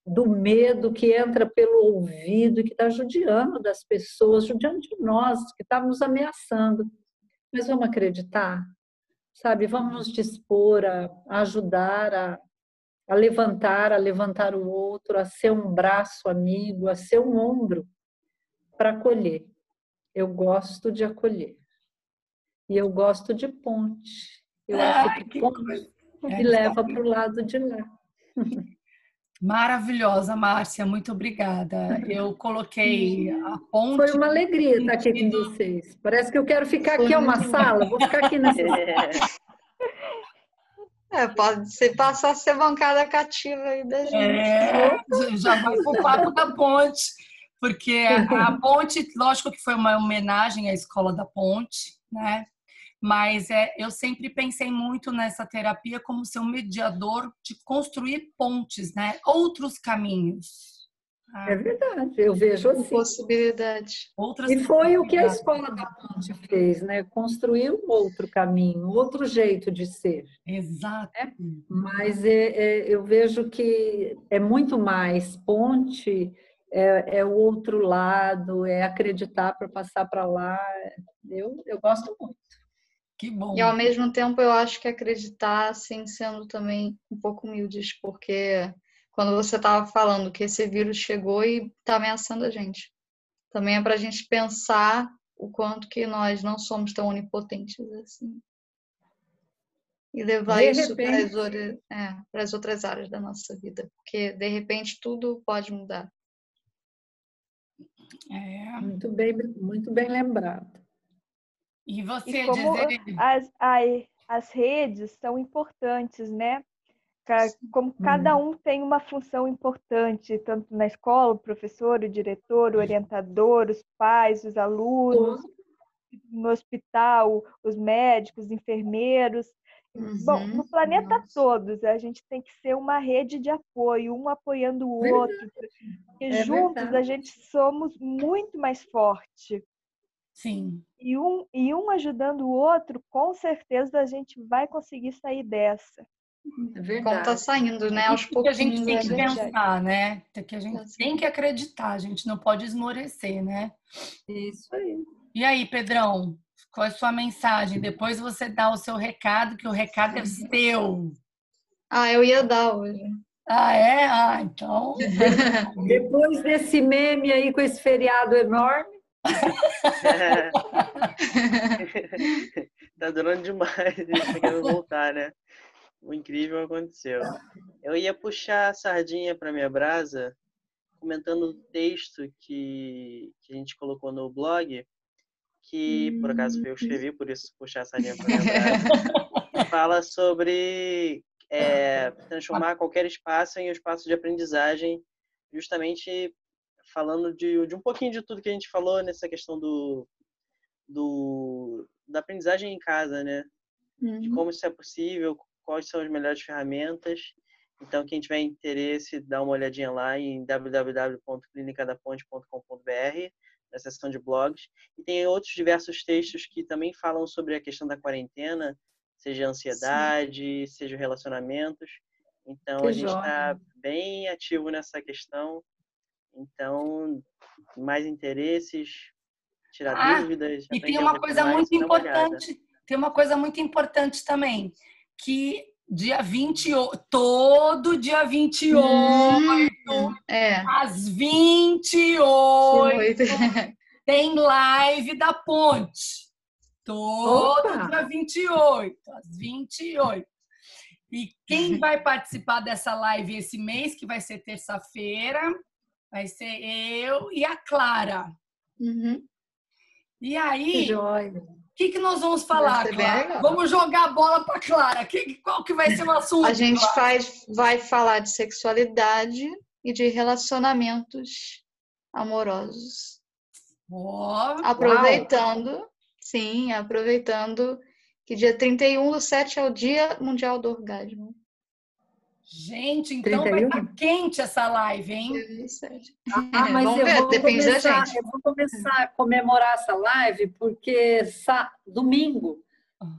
do medo que entra pelo ouvido que está judiando das pessoas, judiando de nós, que está nos ameaçando. Mas vamos acreditar, sabe? Vamos nos dispor a, ajudar, a, a levantar, a levantar o outro, a ser um braço amigo, a ser um ombro para acolher. Eu gosto de acolher. E eu gosto de ponte. Eu acho que ponte me leva para o lado de lá. *laughs* Maravilhosa, Márcia, muito obrigada. Eu coloquei a ponte. Foi uma alegria estar aqui com vocês. Parece que eu quero ficar aqui, é uma sala, vou ficar aqui nessa *laughs* É, pode ser, passar a ser bancada cativa aí da gente. É, já vai pro papo da ponte, porque a ponte, lógico que foi uma homenagem à Escola da Ponte, né? Mas é, eu sempre pensei muito nessa terapia como ser um mediador de construir pontes, né? Outros caminhos. É verdade, eu vejo assim. Possibilidade. Outras e foi o que a escola da ponte fez, né? Construir um outro caminho, outro jeito de ser. Exato. É? Mas é, é, eu vejo que é muito mais ponte, é, é o outro lado, é acreditar para passar para lá. Eu, eu gosto muito. Que bom. E ao mesmo tempo eu acho que acreditar, assim, sendo também um pouco humildes, porque quando você estava falando que esse vírus chegou e está ameaçando a gente, também é para a gente pensar o quanto que nós não somos tão onipotentes assim. E levar de isso para as, é, as outras áreas da nossa vida, porque de repente tudo pode mudar. É. Muito bem, muito bem lembrado. E você e como dizer... as, as, as redes são importantes, né? Como cada um tem uma função importante, tanto na escola, o professor, o diretor, o orientador, os pais, os alunos, no hospital, os médicos, os enfermeiros. Uhum. Bom, no planeta Nossa. todos, a gente tem que ser uma rede de apoio, um apoiando o outro, porque é juntos verdade. a gente somos muito mais forte. Sim. E um, e um ajudando o outro, com certeza a gente vai conseguir sair dessa. É verdade. Como tá saindo, né? Aos poucos. a gente tem que é pensar, né? Que a gente tem que acreditar, a gente não pode esmorecer, né? Isso aí. E aí, Pedrão, qual é a sua mensagem? Depois você dá o seu recado, que o recado é seu. Ah, eu ia dar hoje. Ah, é? Ah, então. *laughs* Depois desse meme aí com esse feriado enorme, *laughs* tá durando demais, eles querendo voltar, né? O incrível aconteceu. Eu ia puxar a sardinha para minha brasa, comentando o texto que, que a gente colocou no blog, que por acaso eu escrevi, por isso puxar a sardinha para minha brasa, fala sobre é, transformar qualquer espaço em um espaço de aprendizagem, justamente falando de, de um pouquinho de tudo que a gente falou nessa questão do, do da aprendizagem em casa, né? Uhum. De como isso é possível, quais são as melhores ferramentas. Então, quem tiver interesse, dá uma olhadinha lá em www.clinicadaponte.com.br, na seção de blogs. E tem outros diversos textos que também falam sobre a questão da quarentena, seja ansiedade, Sim. seja relacionamentos. Então, que a gente está bem ativo nessa questão. Então, mais interesses, tirar ah, dúvidas. E tem uma coisa mais, muito importante, tem uma coisa muito importante também, que dia 28, todo dia 28, hum, é. às 28, *laughs* tem live da ponte. Todo Opa! dia 28, às 28. E quem *laughs* vai participar dessa live esse mês, que vai ser terça-feira, vai ser eu e a Clara. Uhum. E aí, o que, que nós vamos falar, Clara? Vamos jogar a bola para Clara. Que, qual que vai ser o assunto? A gente Clara? faz, vai falar de sexualidade e de relacionamentos amorosos. Ó, Aproveitando, sim, aproveitando que dia 31 do 7 é o Dia Mundial do Orgasmo. Gente, então vai 31? estar quente essa live, hein? Dia 27. Ah, mas Vamos eu ver, vou depende da começar, gente. Eu vou começar a comemorar essa live porque sa- domingo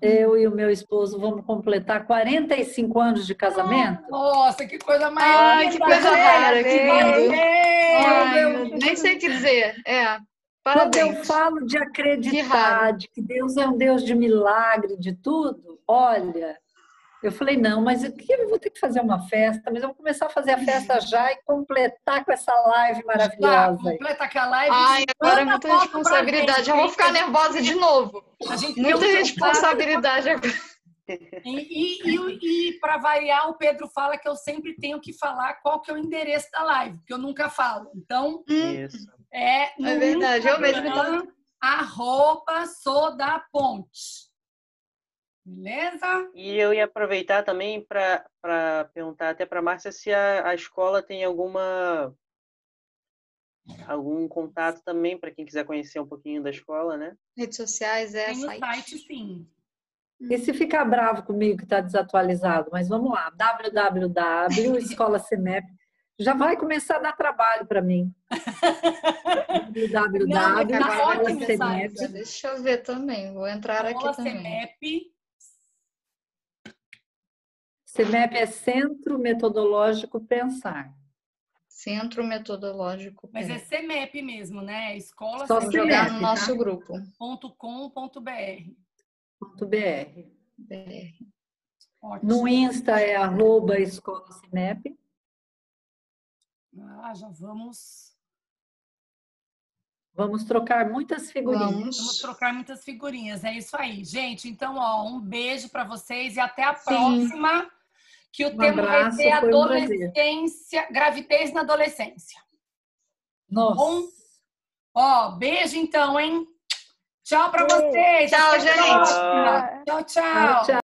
eu e o meu esposo vamos completar 45 anos de casamento. Nossa, que coisa mais Ai, que coisa né? rara, que lindo. Parabéns! Ai, nem sei o que dizer. É, Quando eu parabéns. falo de Que acreditar, raro. de que Deus é um Deus de milagre, de tudo, olha, eu falei, não, mas eu que- eu vou ter que fazer uma festa, mas eu vou começar a fazer a festa já e completar com essa live maravilhosa. completa aqui a live. Ai, agora é muita responsabilidade. Eu vou ficar nervosa de novo. A gente tem Muita um responsabilidade agora. E, e, e, para variar, o Pedro fala que eu sempre tenho que falar qual que é o endereço da live, porque eu nunca falo. Então, Isso. é É verdade, eu mesmo arroba sou da ponte. Beleza? E eu ia aproveitar também para perguntar até para a Márcia se a, a escola tem alguma algum contato também para quem quiser conhecer um pouquinho da escola, né? Redes sociais é Tem site. site, sim. E se ficar bravo comigo que está desatualizado, mas vamos lá, www, Escola CEMEP, já vai começar a dar trabalho para mim. www, Não, tá. Deixa eu ver também. Vou entrar aqui também. CEMEP. CEMEP é Centro Metodológico Pensar. Centro Metodológico. Mas é é. CEMEP mesmo, né? Escola Só CEMEP, jogar no tá? nosso grupo. CEMEP.com.br. .br. BR. Ótimo. No Insta é arroba Escola CEMEP. Ah, já vamos, Vamos trocar muitas figurinhas. vamos Vamos. trocar muitas figurinhas. É isso aí, gente. Então, ó, um beijo para vocês e até a Sim. próxima. Que o Um tema vai abraço, ser foi um adolescência, gravidez na adolescência. Nossa. Bom? Ó, beijo então, hein? Tchau para vocês. Tchau, gente. Tchau, tchau. Tchau, tchau.